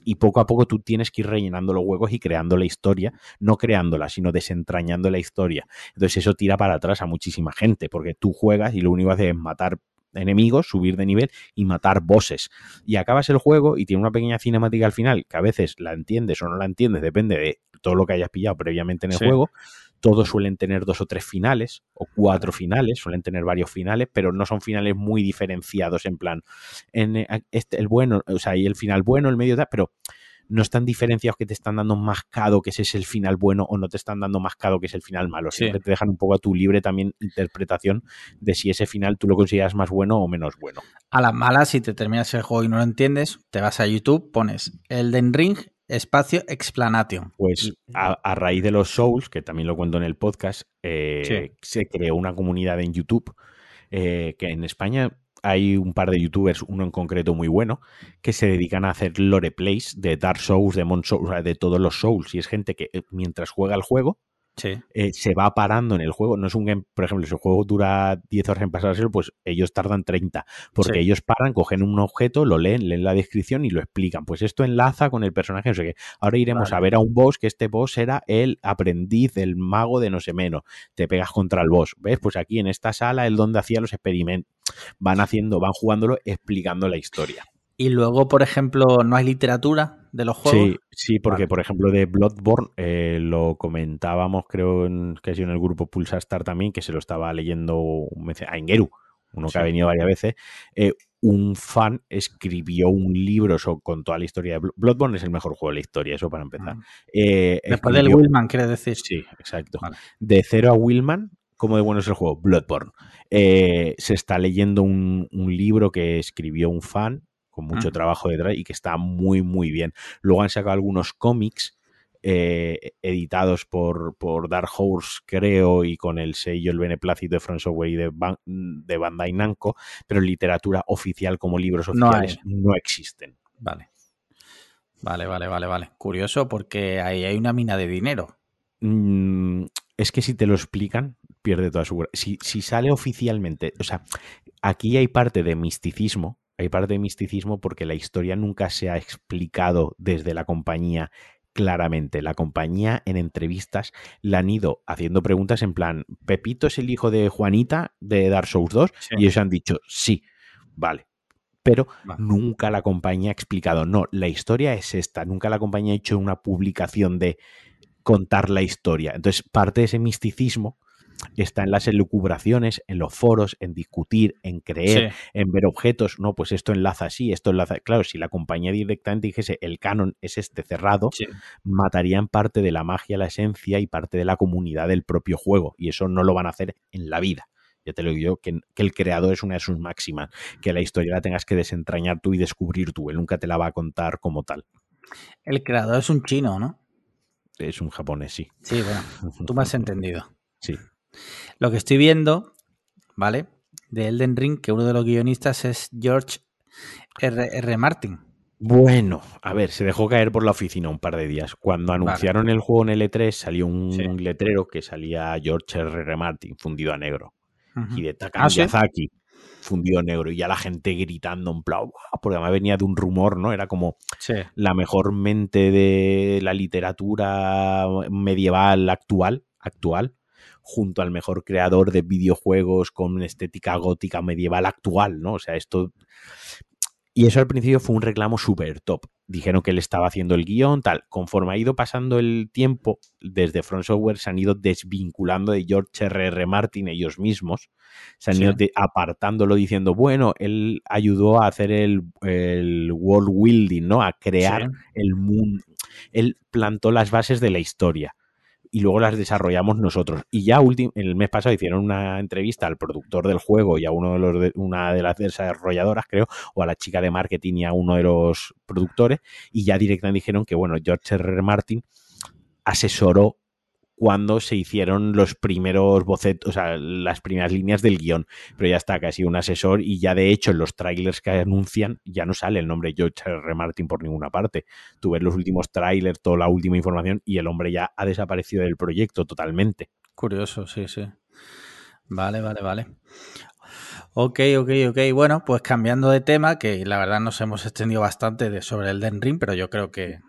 y poco a poco tú tienes que ir rellenando los huecos y creando la historia, no creándola, sino desentrañando la historia. Entonces eso tira para atrás a muchísima gente, porque tú juegas y lo único que haces es matar enemigos, subir de nivel y matar bosses. Y acabas el juego y tiene una pequeña cinemática al final, que a veces la entiendes o no la entiendes, depende de todo lo que hayas pillado previamente en el Sí. juego. Todos suelen tener dos o tres finales, o cuatro finales, suelen tener varios finales, pero no son finales muy diferenciados en plan, en eh, este, el bueno, o sea, y el final bueno, el medio tal, pero no están diferenciados que te están dando mascado que ese es el final bueno o no te están dando mascado que es el final malo. Sí. Siempre te dejan un poco a tu libre también interpretación de si ese final tú lo consideras más bueno o menos bueno. A las malas, si te terminas el juego y no lo entiendes, te vas a YouTube, pones Elden Ring, espacio, explanation. Pues a, a raíz de los Souls, que también lo cuento en el podcast, eh, Sí. se creó una comunidad en YouTube eh, que en España hay un par de youtubers, uno en concreto muy bueno, que se dedican a hacer lore plays de Dark Souls, de Mon Souls, de todos los Souls. Y es gente que eh, mientras juega el juego, Sí. eh, se va parando en el juego. No es un game, por ejemplo, si el juego dura 10 horas en pasárselo, pues ellos tardan 30. Porque Sí. ellos paran, cogen un objeto, lo leen, leen la descripción y lo explican. Pues esto enlaza con el personaje, no sé qué. Ahora iremos Vale. a ver a un boss, que este boss era el aprendiz, el mago de no sé menos. Te pegas contra el boss. ¿Ves? Pues aquí en esta sala es donde hacía los experimentos. Van haciendo, van jugándolo, explicando la historia. Y luego, por ejemplo, no hay literatura de los juegos. Sí, sí, porque Vale. por ejemplo de Bloodborne eh, lo comentábamos, creo en, que ha sido en el grupo Pulsar también, que se lo estaba leyendo a Ingeru, uno que Sí. ha venido varias veces. eh, un fan escribió un libro so- con toda la historia de Blo- Bloodborne, es el mejor juego de la historia, eso para empezar. Mm. Eh, Después del Willman, quiere decir. Sí, exacto. Vale. De cero a Willman, ¿cómo de bueno es el juego? Bloodborne. Se está leyendo un, un libro que escribió un fan con mucho Ujú. trabajo detrás y que está muy, muy bien. Luego han sacado algunos cómics eh, editados por, por Dark Horse, creo, y con el sello, el beneplácito de Software y de, Ban- de Bandai Namco, pero literatura oficial como libros oficiales no, existen. Vale. Vale, vale, vale, vale. Curioso porque ahí hay una mina de dinero. Mm, es que si te lo explican, pierde toda su... Si, si sale oficialmente, o sea, aquí hay parte de misticismo, hay parte de misticismo porque la historia nunca se ha explicado desde la compañía claramente. La compañía en entrevistas le han ido haciendo preguntas en plan, ¿Pepito es el hijo de Juanita de Dark Souls 2? Sí. Y ellos han dicho, sí, vale. Pero Vale. nunca la compañía ha explicado, no, la historia es esta. Nunca la compañía ha hecho una publicación de contar la historia. Entonces, parte de ese misticismo está en las elucubraciones, en los foros, en discutir, en creer, Sí. en ver objetos. No, pues esto enlaza así, esto enlaza. Claro, si la compañía directamente dijese el canon es este cerrado, Sí. matarían parte de la magia, la esencia y parte de la comunidad del propio juego. Y eso no lo van a hacer en la vida. Ya te lo digo yo, que, que el creador es una de sus máximas, que la historia la tengas que desentrañar tú y descubrir tú. Él nunca te la va a contar como tal. El creador es un chino, ¿no? Es un japonés, sí. Sí, bueno, tú me has [LAUGHS] entendido. Sí. Lo que estoy viendo, ¿vale? De Elden Ring, que uno de los guionistas es George R. R. Martin. Bueno, a ver, se dejó caer por la oficina un par de días. Cuando Vale. anunciaron el juego en L3 salió un Sí. letrero que salía George R. R. Martin fundido a negro. Y de Taka Ah, ¿sí? Miyazaki fundido negro y ya la gente gritando en plan, porque además venía de un rumor, ¿no? Era como Sí. la mejor mente de la literatura medieval actual, actual, junto al mejor creador de videojuegos con estética gótica medieval actual, ¿no? O sea, esto... Y eso al principio fue un reclamo súper top. Dijeron que él estaba haciendo el guion, tal. Conforme ha ido pasando el tiempo, desde Front Software se han ido desvinculando de George R. R. Martin ellos mismos. Se han Sí. ido apartándolo diciendo, bueno, él ayudó a hacer el, el world building, ¿no? A crear Sí. el mundo. Él plantó las bases de la historia y luego las desarrollamos nosotros. Y ya el mes pasado hicieron una entrevista al productor del juego y a uno de los una de las desarrolladoras, creo, o a la chica de marketing y a uno de los productores, y ya directamente dijeron que, bueno, George R. R. Martin asesoró cuando se hicieron los primeros bocetos, o sea, las primeras líneas del guion. Pero ya está, casi un asesor y ya de hecho en los trailers que anuncian ya no sale el nombre George R. Martin por ninguna parte. Tú ves los últimos trailers, toda la última información y el hombre ya ha desaparecido del proyecto totalmente. Curioso, sí, sí. Vale, vale, vale. Ok, ok, ok. Bueno, pues cambiando de tema, que la verdad nos hemos extendido bastante sobre el Den Ring, pero yo creo que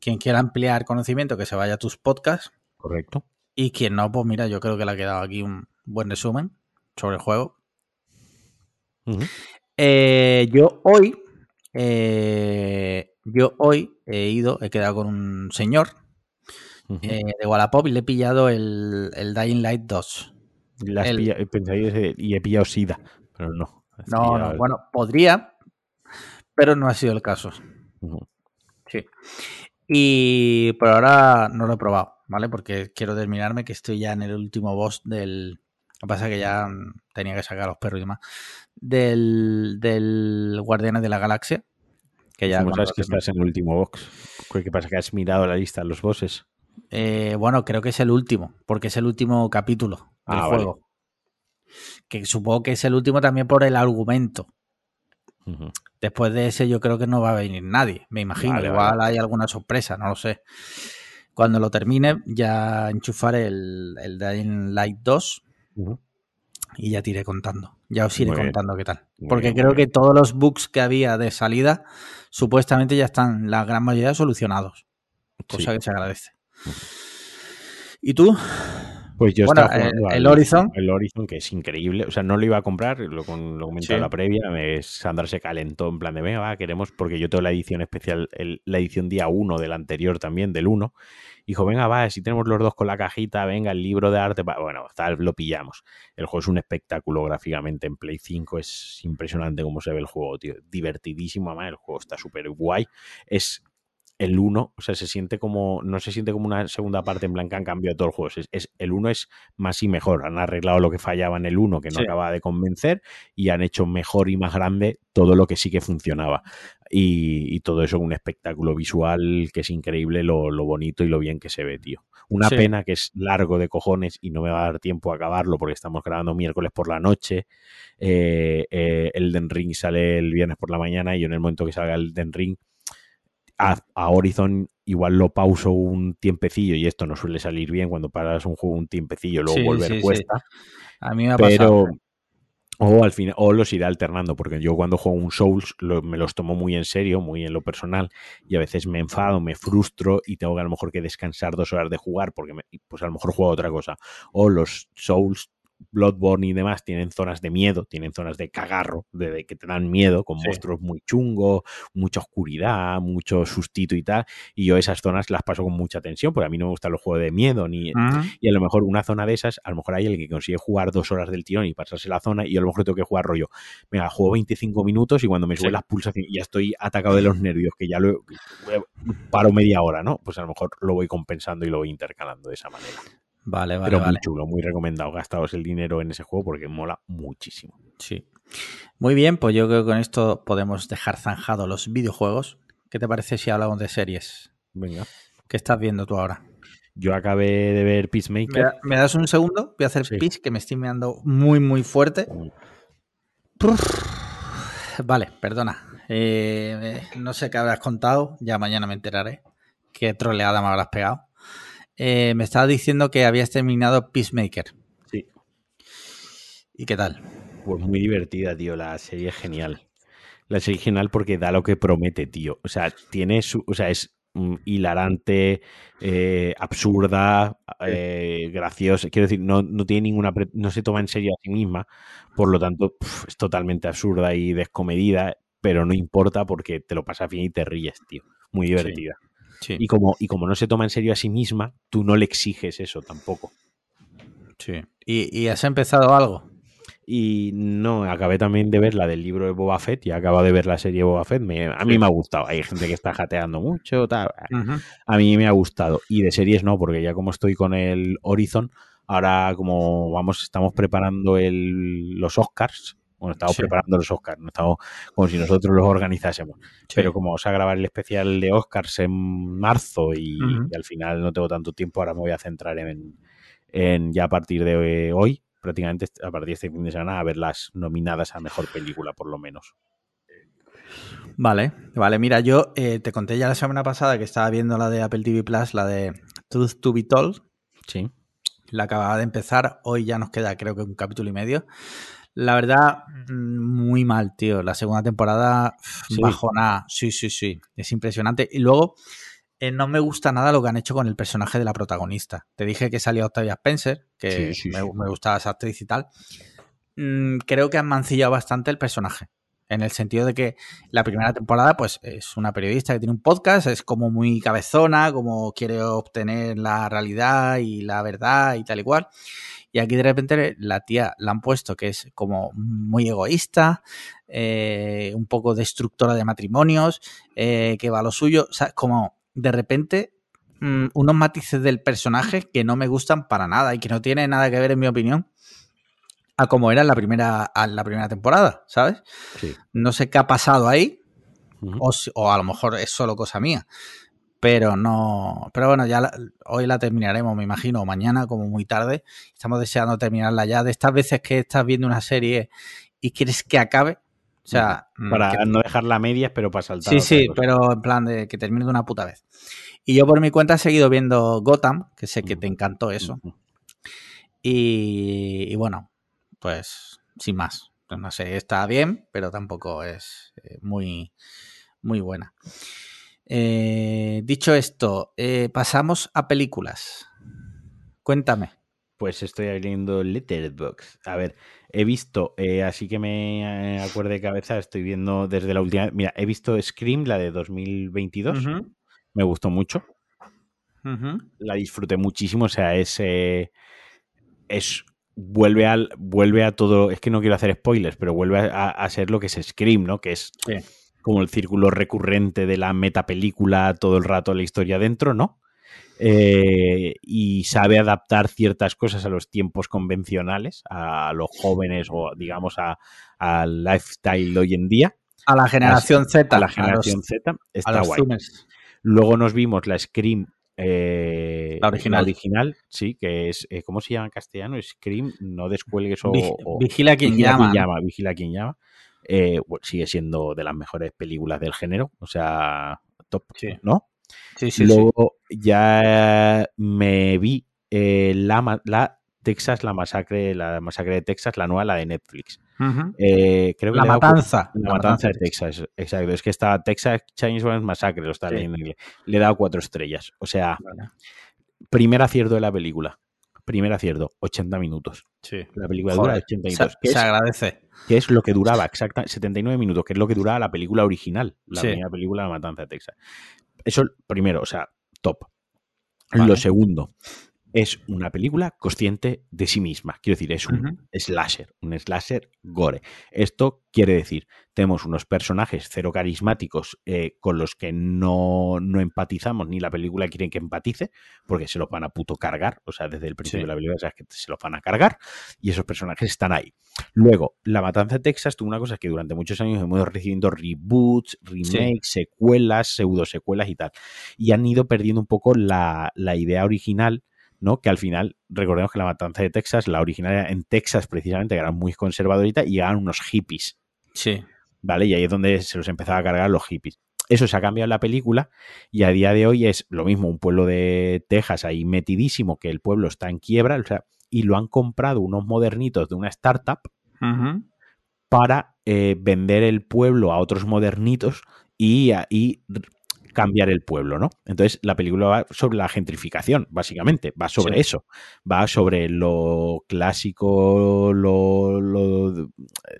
quien quiera ampliar conocimiento, que se vaya a tus podcasts. ¿Correcto? Y quien no, pues mira, yo creo que le ha quedado aquí un buen resumen sobre el juego. Eh, yo hoy, eh, yo hoy he ido, he quedado con un señor eh, de Wallapop y le he pillado el, el Dying Light 2. Las el- pilla- pensáis, y he pillado SIDA, pero no. No, no, bueno, podría, pero no ha sido el caso. Sí. Y por ahora no lo he probado, ¿vale? Porque quiero terminarme, que estoy ya en el último boss del. Lo que pasa es que ya mm, tenía que sacar a los perros y demás. Del, del Guardianes de la Galaxia. Que ya. ¿Cómo sabes que estás en el último box? ¿Qué pasa? ¿Que has mirado la lista de los bosses? Eh, bueno, creo que es el último, porque es el último capítulo del Ah, vale. juego. Que supongo que es el último también por el argumento. Después de ese yo creo que no va a venir nadie, me imagino. Vale, Igual vale. hay alguna sorpresa, no lo sé. Cuando lo termine, ya enchufaré el, el Dying Light 2 Ujú. y ya te iré contando. Ya os iré Muy bien. contando qué tal. Muy Porque bien, creo que todos los bugs que había de salida, supuestamente ya están la gran mayoría solucionados. Cosa Sí. que se agradece. ¿Y tú? Pues yo Bueno, estaba jugando el- al- el Horizon. El Horizon, que es increíble. O sea, no lo iba a comprar, lo, con- lo Sí. en la previa. me- Sandra se calentó en plan de, venga, va, queremos, porque yo tengo la edición especial, el- la edición día 1 del anterior también, del 1. Dijo, venga, va, si tenemos los dos con la cajita, venga, el libro de arte, va". bueno, tal, lo pillamos. El juego es un espectáculo gráficamente en Play 5, es impresionante cómo se ve el juego, tío. Divertidísimo, además, el juego está súper guay. Es el 1, o sea, se siente como, no se siente como una segunda parte en blanca, han cambiado todo el juego. Es, es- el 1 es más y mejor. Han arreglado lo que fallaba en el 1, que no Sí. acababa de convencer, y han hecho mejor y más grande todo lo que sí que funcionaba. Y, y todo eso un espectáculo visual que es increíble lo, lo bonito y lo bien que se ve, tío. Una Sí. pena que es largo de cojones y no me va a dar tiempo a acabarlo porque estamos grabando miércoles por la noche. Eh, eh, Elden Ring sale el viernes por la mañana y yo en el momento que salga Elden Ring a, a Horizon igual lo pauso un tiempecillo y esto no suele salir bien cuando paras un juego un tiempecillo, luego Sí, volver sí, sí. cuesta. A mí me ha Pero pasado. o al final o los iré alternando porque yo cuando juego un Souls lo- me los tomo muy en serio, muy en lo personal y a veces me enfado, me frustro y tengo que a lo mejor que descansar dos horas de jugar porque me- pues a lo mejor juego otra cosa. O los Souls Bloodborne y demás tienen zonas de miedo, tienen zonas de cagarro, de, de que te dan miedo, con Sí. monstruos muy chungos, mucha oscuridad, mucho sustito y tal, y yo esas zonas las paso con mucha tensión, porque a mí no me gustan los juegos de miedo, ni, Ujú. y a lo mejor una zona de esas, a lo mejor hay alguien que consigue jugar dos horas del tirón y pasarse la zona, y yo a lo mejor tengo que jugar rollo. Venga, juego 25 minutos y cuando me suben Sí. las pulsaciones ya estoy atacado de los nervios, que ya lo paro media hora, ¿no? Pues a lo mejor lo voy compensando y lo voy intercalando de esa manera. Vale, vale, Pero vale. muy chulo, muy recomendado. Gastaos el dinero en ese juego porque mola muchísimo. Sí. Muy bien, pues yo creo que con esto podemos dejar zanjado los videojuegos. ¿Qué te parece si hablamos de series? Venga. ¿Qué estás viendo tú ahora? Yo acabé de ver ¿Me, Peacemaker. da- me das un segundo? Voy a hacer Sí. pitch que me estoy meando muy, muy fuerte. Vale, perdona. Eh, no sé qué habrás contado, ya mañana me enteraré. Qué troleada me habrás pegado. Eh, me estabas diciendo que habías terminado Peacemaker. Sí. ¿Y qué tal? Pues muy divertida, tío. La serie es genial. La serie es genial porque da lo que promete, tío. O sea, tiene su. O sea, es mm, hilarante, eh, absurda, eh, graciosa. Quiero decir, no, no tiene ninguna. pre- No se toma en serio a sí misma. Por lo tanto, pf, es totalmente absurda y descomedida. Pero no importa porque te lo pasas bien y te ríes, tío. Muy divertida. Sí, Y como, y como no se toma en serio a sí misma, tú no le exiges eso tampoco. sí. ¿Y, y has empezado algo? Y no, acabé también de ver la del libro de Boba Fett y acabo de ver la serie Boba Fett. Me- a mí Sí. me ha gustado. Hay gente que está jateando mucho, tal. A mí me ha gustado. Y de series no, porque ya como estoy con el Horizon, ahora como vamos, estamos preparando el, los Oscars. Bueno, estamos Sí. preparando los Oscars, no estamos como si nosotros los organizásemos. Sí. Pero como vamos a grabar el especial de Oscars en marzo y, al final no tengo tanto tiempo, ahora me voy a centrar en, en ya a partir de hoy, prácticamente a partir de este fin de semana, a ver las nominadas a mejor película, por lo menos. Vale, vale. Mira, yo eh, te conté ya la semana pasada que estaba viendo la de Apple TV Plus, la de Truth to Be Told. Sí. La acababa de empezar. Hoy ya nos queda, creo que un capítulo y medio. La verdad, mm, muy mal, tío. La segunda temporada, Sí. bajona. Sí, sí, sí. Es impresionante. Y luego, eh, no me gusta nada lo que han hecho con el personaje de la protagonista. Te dije que salía Octavia Spencer, que Sí, sí, me, sí. me gustaba esa actriz y tal. Mm, creo que han mancillado bastante el personaje. En el sentido de que la primera temporada, pues, es una periodista que tiene un podcast, es como muy cabezona, como quiere obtener la realidad y la verdad y tal y cual. Y aquí de repente la tía la han puesto que es como muy egoísta, eh, un poco destructora de matrimonios, eh, que va a lo suyo. O sea, como de repente mm, unos matices del personaje que no me gustan para nada y que no tiene nada que ver, en mi opinión, a como era en la primera, a la primera temporada, ¿sabes? Sí. No sé qué ha pasado ahí, o a lo mejor es solo cosa mía. Pero no. Pero bueno, ya la- hoy la terminaremos, me imagino, o mañana, como muy tarde. Estamos deseando terminarla ya. De estas veces que estás viendo una serie y quieres que acabe. O sea, mm, Para que- no dejarla a medias, pero para saltar. Sí, sí, cosa. pero en plan de que termine de una puta vez. Y yo por mi cuenta he seguido viendo Gotham, que sé que te encantó eso. Y, y bueno, pues sin más. No sé, está bien, pero tampoco es eh, muy, muy buena. Eh, dicho esto, eh, pasamos a películas. Cuéntame. Pues estoy abriendo Letterboxd. A ver, he visto, eh, así que me acuerdo de cabeza, estoy viendo desde la última. Mira, he visto Scream, la de 2022. Ujú, Me gustó mucho. La disfruté muchísimo. O sea, es. es. Vuelve al. Vuelve a todo. Es que no quiero hacer spoilers, pero vuelve a, a ser lo que es Scream, ¿no? Que es Sí. Como el círculo recurrente de la metapelícula, todo el rato la historia dentro, ¿no? Eh, y sabe adaptar ciertas cosas a los tiempos convencionales, a los jóvenes o digamos a- al lifestyle de hoy en día, A la generación Z. a la los- generación Z. Está guay. Luego nos vimos la Scream. eh, La original. original, sí, que es, eh, ¿cómo se llama en castellano? Scream, no descuelgues o... Vig- o- vigila quien llama. llama, vigila quien llama. Eh, sigue siendo de las mejores películas del género, o sea, top, Sí. ¿no? Sí, sí. Luego ya me vi eh, la, la Texas, la masacre, la masacre de Texas, la nueva, la de Netflix. Eh, creo que La matanza. La, matanza de Texas, exacto. Es que está Texas Chainsaw Massacre, lo está leyendo en inglés. Le he dado cuatro estrellas. O sea, Vale. primer acierto de la película. Primer acierto, 80 minutos. Sí. La película Joder, dura 80 se, minutos. que se es agradece. que es lo que duraba exacta 79 minutos, que es lo que duraba la película original, la Sí. primera película La Matanza de Texas. Eso primero, o sea, top. Vale. Lo segundo, es una película consciente de sí misma. Quiero decir, es un slasher, un slasher gore. Esto quiere decir, tenemos unos personajes cero carismáticos eh, con los que no, no empatizamos, ni la película quiere que empatice, porque se los van a puto cargar. O sea, desde el principio Sí. de la película sabes que se los van a cargar y esos personajes están ahí. Luego, La Matanza de Texas tuvo una cosa que durante muchos años hemos ido recibiendo reboots, remakes, secuelas, pseudo secuelas y tal. Y han ido perdiendo un poco la, la idea original, ¿no? Que al final, recordemos que La Matanza de Texas, la original era en Texas precisamente, que era muy conservadorita, y llegaban unos hippies, Sí. ¿vale? Y ahí es donde se los empezaba a cargar los hippies. Eso se ha cambiado en la película y a día de hoy es lo mismo, un pueblo de Texas ahí metidísimo, que el pueblo está en quiebra, o sea, y lo han comprado unos modernitos de una startup para eh, vender el pueblo a otros modernitos y, y cambiar el pueblo, ¿no? Entonces la película va sobre la gentrificación, básicamente, va sobre Sí. eso, va sobre lo clásico, lo, lo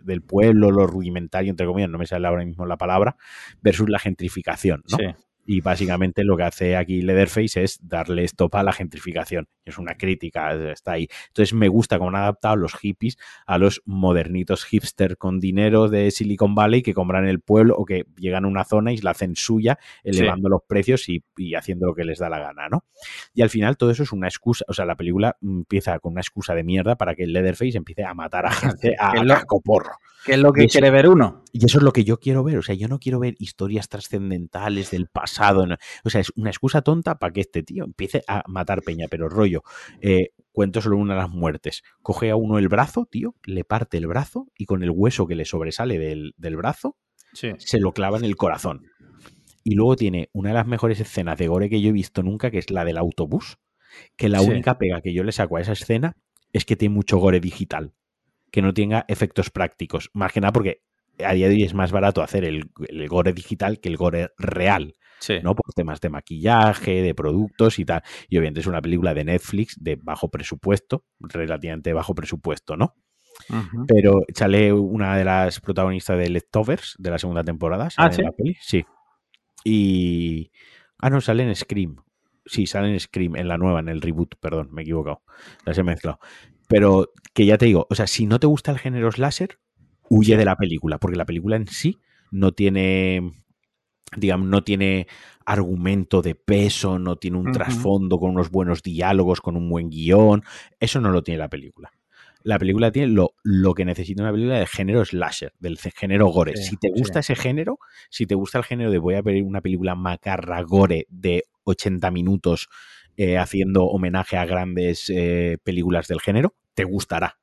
del pueblo, lo rudimentario, entre comillas, no me sale ahora mismo la palabra, versus la gentrificación, ¿no? Sí. Y básicamente lo que hace aquí Leatherface es darle stop a la gentrificación. Es una crítica, está ahí. Entonces me gusta cómo han adaptado los hippies a los modernitos hipster con dinero de Silicon Valley que compran el pueblo o que llegan a una zona y la hacen suya, elevando los precios y, y haciendo lo que les da la gana, ¿no? Y al final todo eso es una excusa, o sea, la película empieza con una excusa de mierda para que el Leatherface empiece a matar a [LAUGHS] gente a, a. ¿Qué es lo que eso- quiere ver uno? Y eso es lo que yo quiero ver. O sea, yo no quiero ver historias trascendentales del pasado. no. O sea, es una excusa tonta para que este tío empiece a matar peña. Pero rollo, eh, cuento solo una de las muertes. Coge a uno el brazo, tío, le parte el brazo y con el hueso que le sobresale del, del brazo, Sí. se lo clava en el corazón. Y luego tiene una de las mejores escenas de gore que yo he visto nunca, que es la del autobús. Que la Sí. única pega que yo le saco a esa escena es que tiene mucho gore digital. Que no tenga efectos prácticos. Más que nada porque a día de hoy es más barato hacer el, el gore digital que el gore real, Sí. ¿no? Por temas de maquillaje, de productos y tal. Y obviamente es una película de Netflix de bajo presupuesto, relativamente bajo presupuesto, ¿no? Pero sale una de las protagonistas de Leftovers de la segunda temporada. sale Ah, en ¿sí? la peli, Sí. Y. Ah, no, sale en Scream. Sí, sale en Scream, en la nueva, en el reboot, perdón, me he equivocado. Las he mezclado. Pero que ya te digo, o sea, si no te gusta el género slasher, huye de la película, porque la película en sí no tiene. Digamos, no tiene argumento de peso, no tiene un trasfondo con unos buenos diálogos, con un buen guion. Eso no lo tiene la película. La película tiene lo, lo que necesita una película de género slasher, del género gore. Sí, si te gusta ese género, si te gusta el género de voy a ver una película macarra gore de 80 minutos eh, haciendo homenaje a grandes eh, películas del género, te gustará.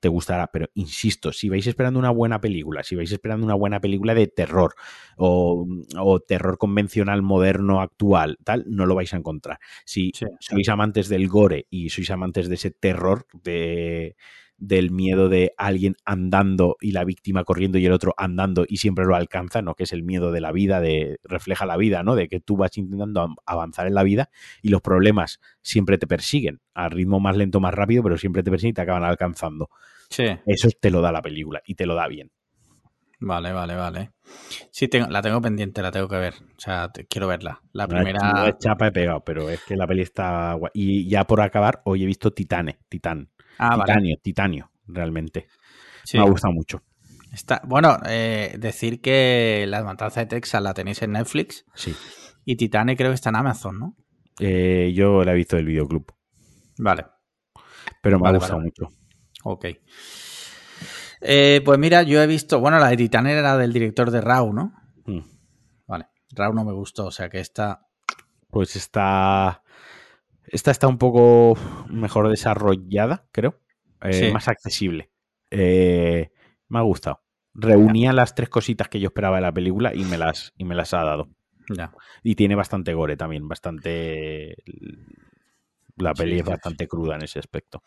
te gustará. Pero insisto, si vais esperando una buena película, si vais esperando una buena película de terror o, o terror convencional, moderno, actual, tal, no lo vais a encontrar. Si Sí. sois amantes del gore y sois amantes de ese terror de del miedo de alguien andando y la víctima corriendo y el otro andando y siempre lo alcanza, ¿no? Que es el miedo de la vida, de refleja la vida, ¿no? De que tú vas intentando avanzar en la vida y los problemas siempre te persiguen, a ritmo más lento, más rápido, pero siempre te persiguen y te acaban alcanzando. Sí. Eso te lo da la película y te lo da bien. Vale, vale, vale. Sí, tengo, la tengo pendiente, la tengo que ver. O sea, te- quiero verla. La No es- primera. no es chapa he pegado, pero es que la peli está guay. Y ya por acabar, hoy he visto Titane, Titán. Ah, vale. titanio, titanio, realmente. Sí. Me ha gustado mucho. Está, bueno, eh, decir que La Matanza de Texas la tenéis en Netflix Sí. y Titane creo que está en Amazon, ¿no? Eh, yo la he visto del videoclub, Vale, pero me Vale, ha gustado vale, mucho. ok. Eh, pues mira, yo he visto, bueno, la de Titane era del director de Raw, ¿no? Mm. Vale, Raw no me gustó, o sea que esta... Pues está. Esta está un poco mejor desarrollada, creo. Eh, Sí. Más accesible. Eh, me ha gustado. Reunía las tres cositas que yo esperaba de la película y me las, y me las ha dado. Ya. Y tiene bastante gore también, bastante. La peli sí, es bastante cruda en ese aspecto.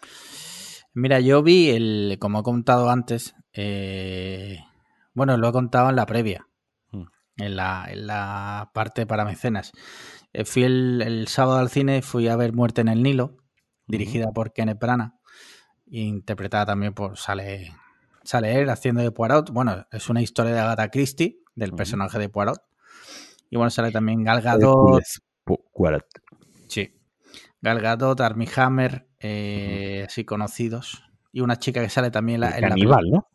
Mira, yo vi el, como he contado antes, eh, bueno, lo he contado en la previa, Mm. en la, en la parte para mecenas. Eh, fui el, el sábado al cine, fui a ver Muerte en el Nilo, dirigida por Kenneth Branagh, e interpretada también por, sale, sale él haciendo de Poirot. Bueno, es una historia de Agatha Christie, del personaje de Poirot. Y bueno, sale también Gal Gadot, Pu- Quarat. Sí. Gal Gadot, Armie Hammer, eh, así conocidos. Y una chica que sale también la, El en la caníbal, ¿no?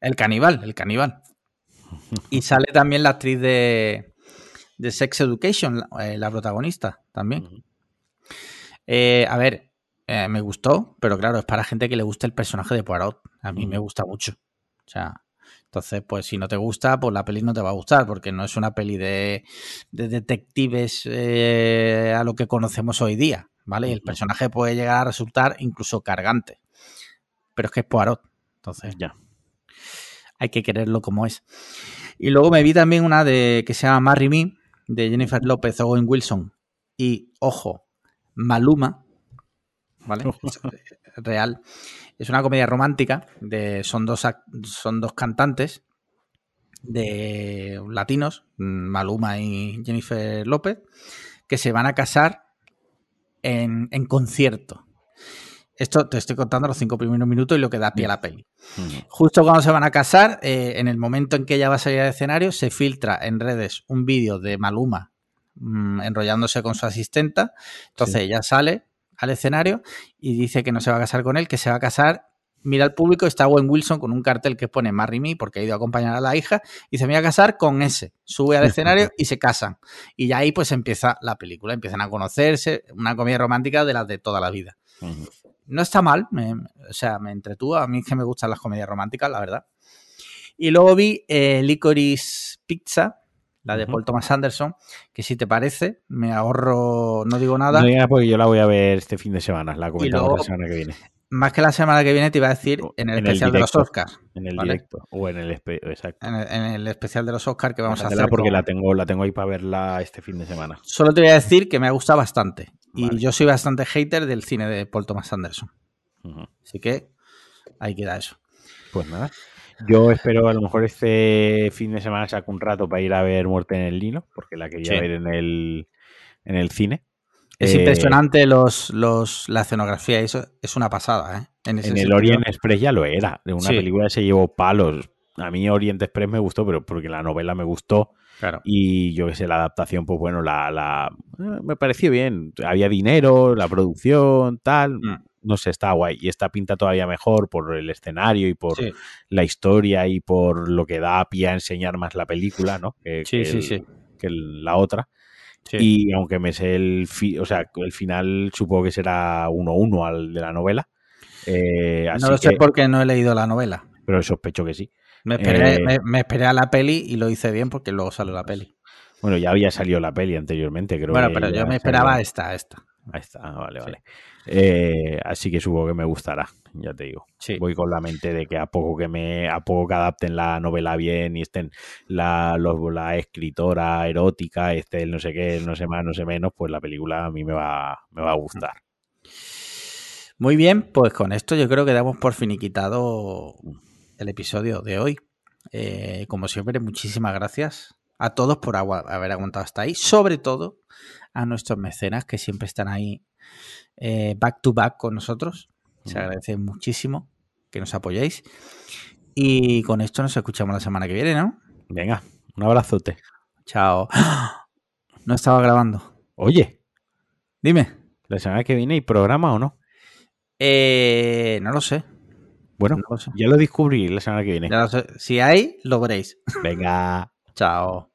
el caníbal, el caníbal. [LAUGHS] Y sale también la actriz de, de Sex Education, la, eh, la protagonista también. Eh, a ver, eh, me gustó, pero claro, es para gente que le gusta el personaje de Poirot. A mí me gusta mucho. O sea, entonces, pues si no te gusta, pues la peli no te va a gustar, porque no es una peli de, de detectives eh, a lo que conocemos hoy día, ¿vale? Y el personaje puede llegar a resultar incluso cargante. Pero es que es Poirot. Entonces, Ya. hay que quererlo como es. Y luego me vi también una de que se llama Marry Me, de Jennifer López, Owen Wilson y, ojo, Maluma, ¿vale? Es real. Es una comedia romántica, de, son, dos, son dos cantantes de latinos, Maluma y Jennifer López, que se van a casar en, en concierto. Esto te estoy contando los cinco primeros minutos y lo que da pie a la peli. Ujú. Justo cuando se van a casar, eh, en el momento en que ella va a salir al escenario, se filtra en redes un vídeo de Maluma mm, enrollándose con su asistenta. Entonces Sí. ella sale al escenario y dice que no se va a casar con él, que se va a casar. Mira al público, está Owen Wilson con un cartel que pone Marry Me porque ha ido a acompañar a la hija y se me va a casar con ese. Sube al [LAUGHS] escenario y se casan. Y ya ahí pues empieza la película, empiezan a conocerse, una comedia romántica de las de toda la vida. No está mal, me- o sea, me entretuvo. A mí es que me gustan las comedias románticas, la verdad. Y luego vi eh, Licorice Pizza, la de. Paul Thomas Anderson, que si te parece, me ahorro, no digo nada. No digas porque yo la voy a ver este fin de semana, la comentamos luego- la semana que viene. Más que la semana que viene te iba a decir en el En el especial de los. Oscars. En el Vale. directo. O en el exacto. En el, en el especial de los Oscars que vamos a hacer. porque con- la tengo, la tengo ahí para verla este fin de semana. Solo te voy a decir que me ha gustado bastante. Y yo soy bastante hater del cine de Paul Thomas Anderson. Ujú. Así que ahí queda eso. Pues nada. Yo espero a lo mejor este fin de semana saco un rato para ir a ver Muerte en el Nilo, porque la quería Sí. ver en el, en el cine. Es Eh, impresionante los, los, la escenografía, eso es una pasada, ¿eh? En el sentido. Orient Express ya lo era. De una Sí. película que se llevó palos. A mí Orient Express me gustó, pero porque la novela me gustó. Claro. Y yo que sé, la adaptación, pues bueno, la, la eh, me pareció bien. Había dinero, la producción, tal. Mm. No sé, está guay. Y esta pinta todavía mejor por el escenario y por Sí, la historia y por lo que da pie a enseñar más la película, ¿no? Que, Sí, que sí, el- sí. que el- la otra. sí. Y aunque me sé el, fi- o sea, el final supongo que será 1-1 al de la novela. Eh, así no lo sé que- porque no he leído la novela. pero sospecho que sí. Me esperé, Eh, me, me esperé a la peli y lo hice bien porque luego salió la peli. Bueno, ya había salido la peli anteriormente, creo. bueno, que pero yo me salió. esperaba esta, esta. Ahí está, ah, vale, Sí. vale. Eh, así que supongo que me gustará, ya te digo. Sí. Voy con la mente de que a poco que me, a poco que adapten la novela bien y estén la, los- la escritora erótica, este el no sé qué, el no sé más, no sé menos, pues la película a mí me va, me va a gustar. Muy bien, pues con esto yo creo que damos por finiquitado el episodio de hoy. Eh, como siempre, muchísimas gracias a todos por haber aguantado hasta ahí, sobre todo a nuestros mecenas que siempre están ahí eh, back to back con nosotros. Se Mm. agradece muchísimo que nos apoyéis. Y con esto nos escuchamos la semana que viene, ¿no? Venga, un abrazote. Chao. [GASPS] No estaba grabando. Oye, Dime. la semana que viene hay programa o no? Eh, no lo sé. Bueno, No lo sé. ya lo descubrí la semana que viene. Sé. Si hay, lo veréis. Venga. Chao.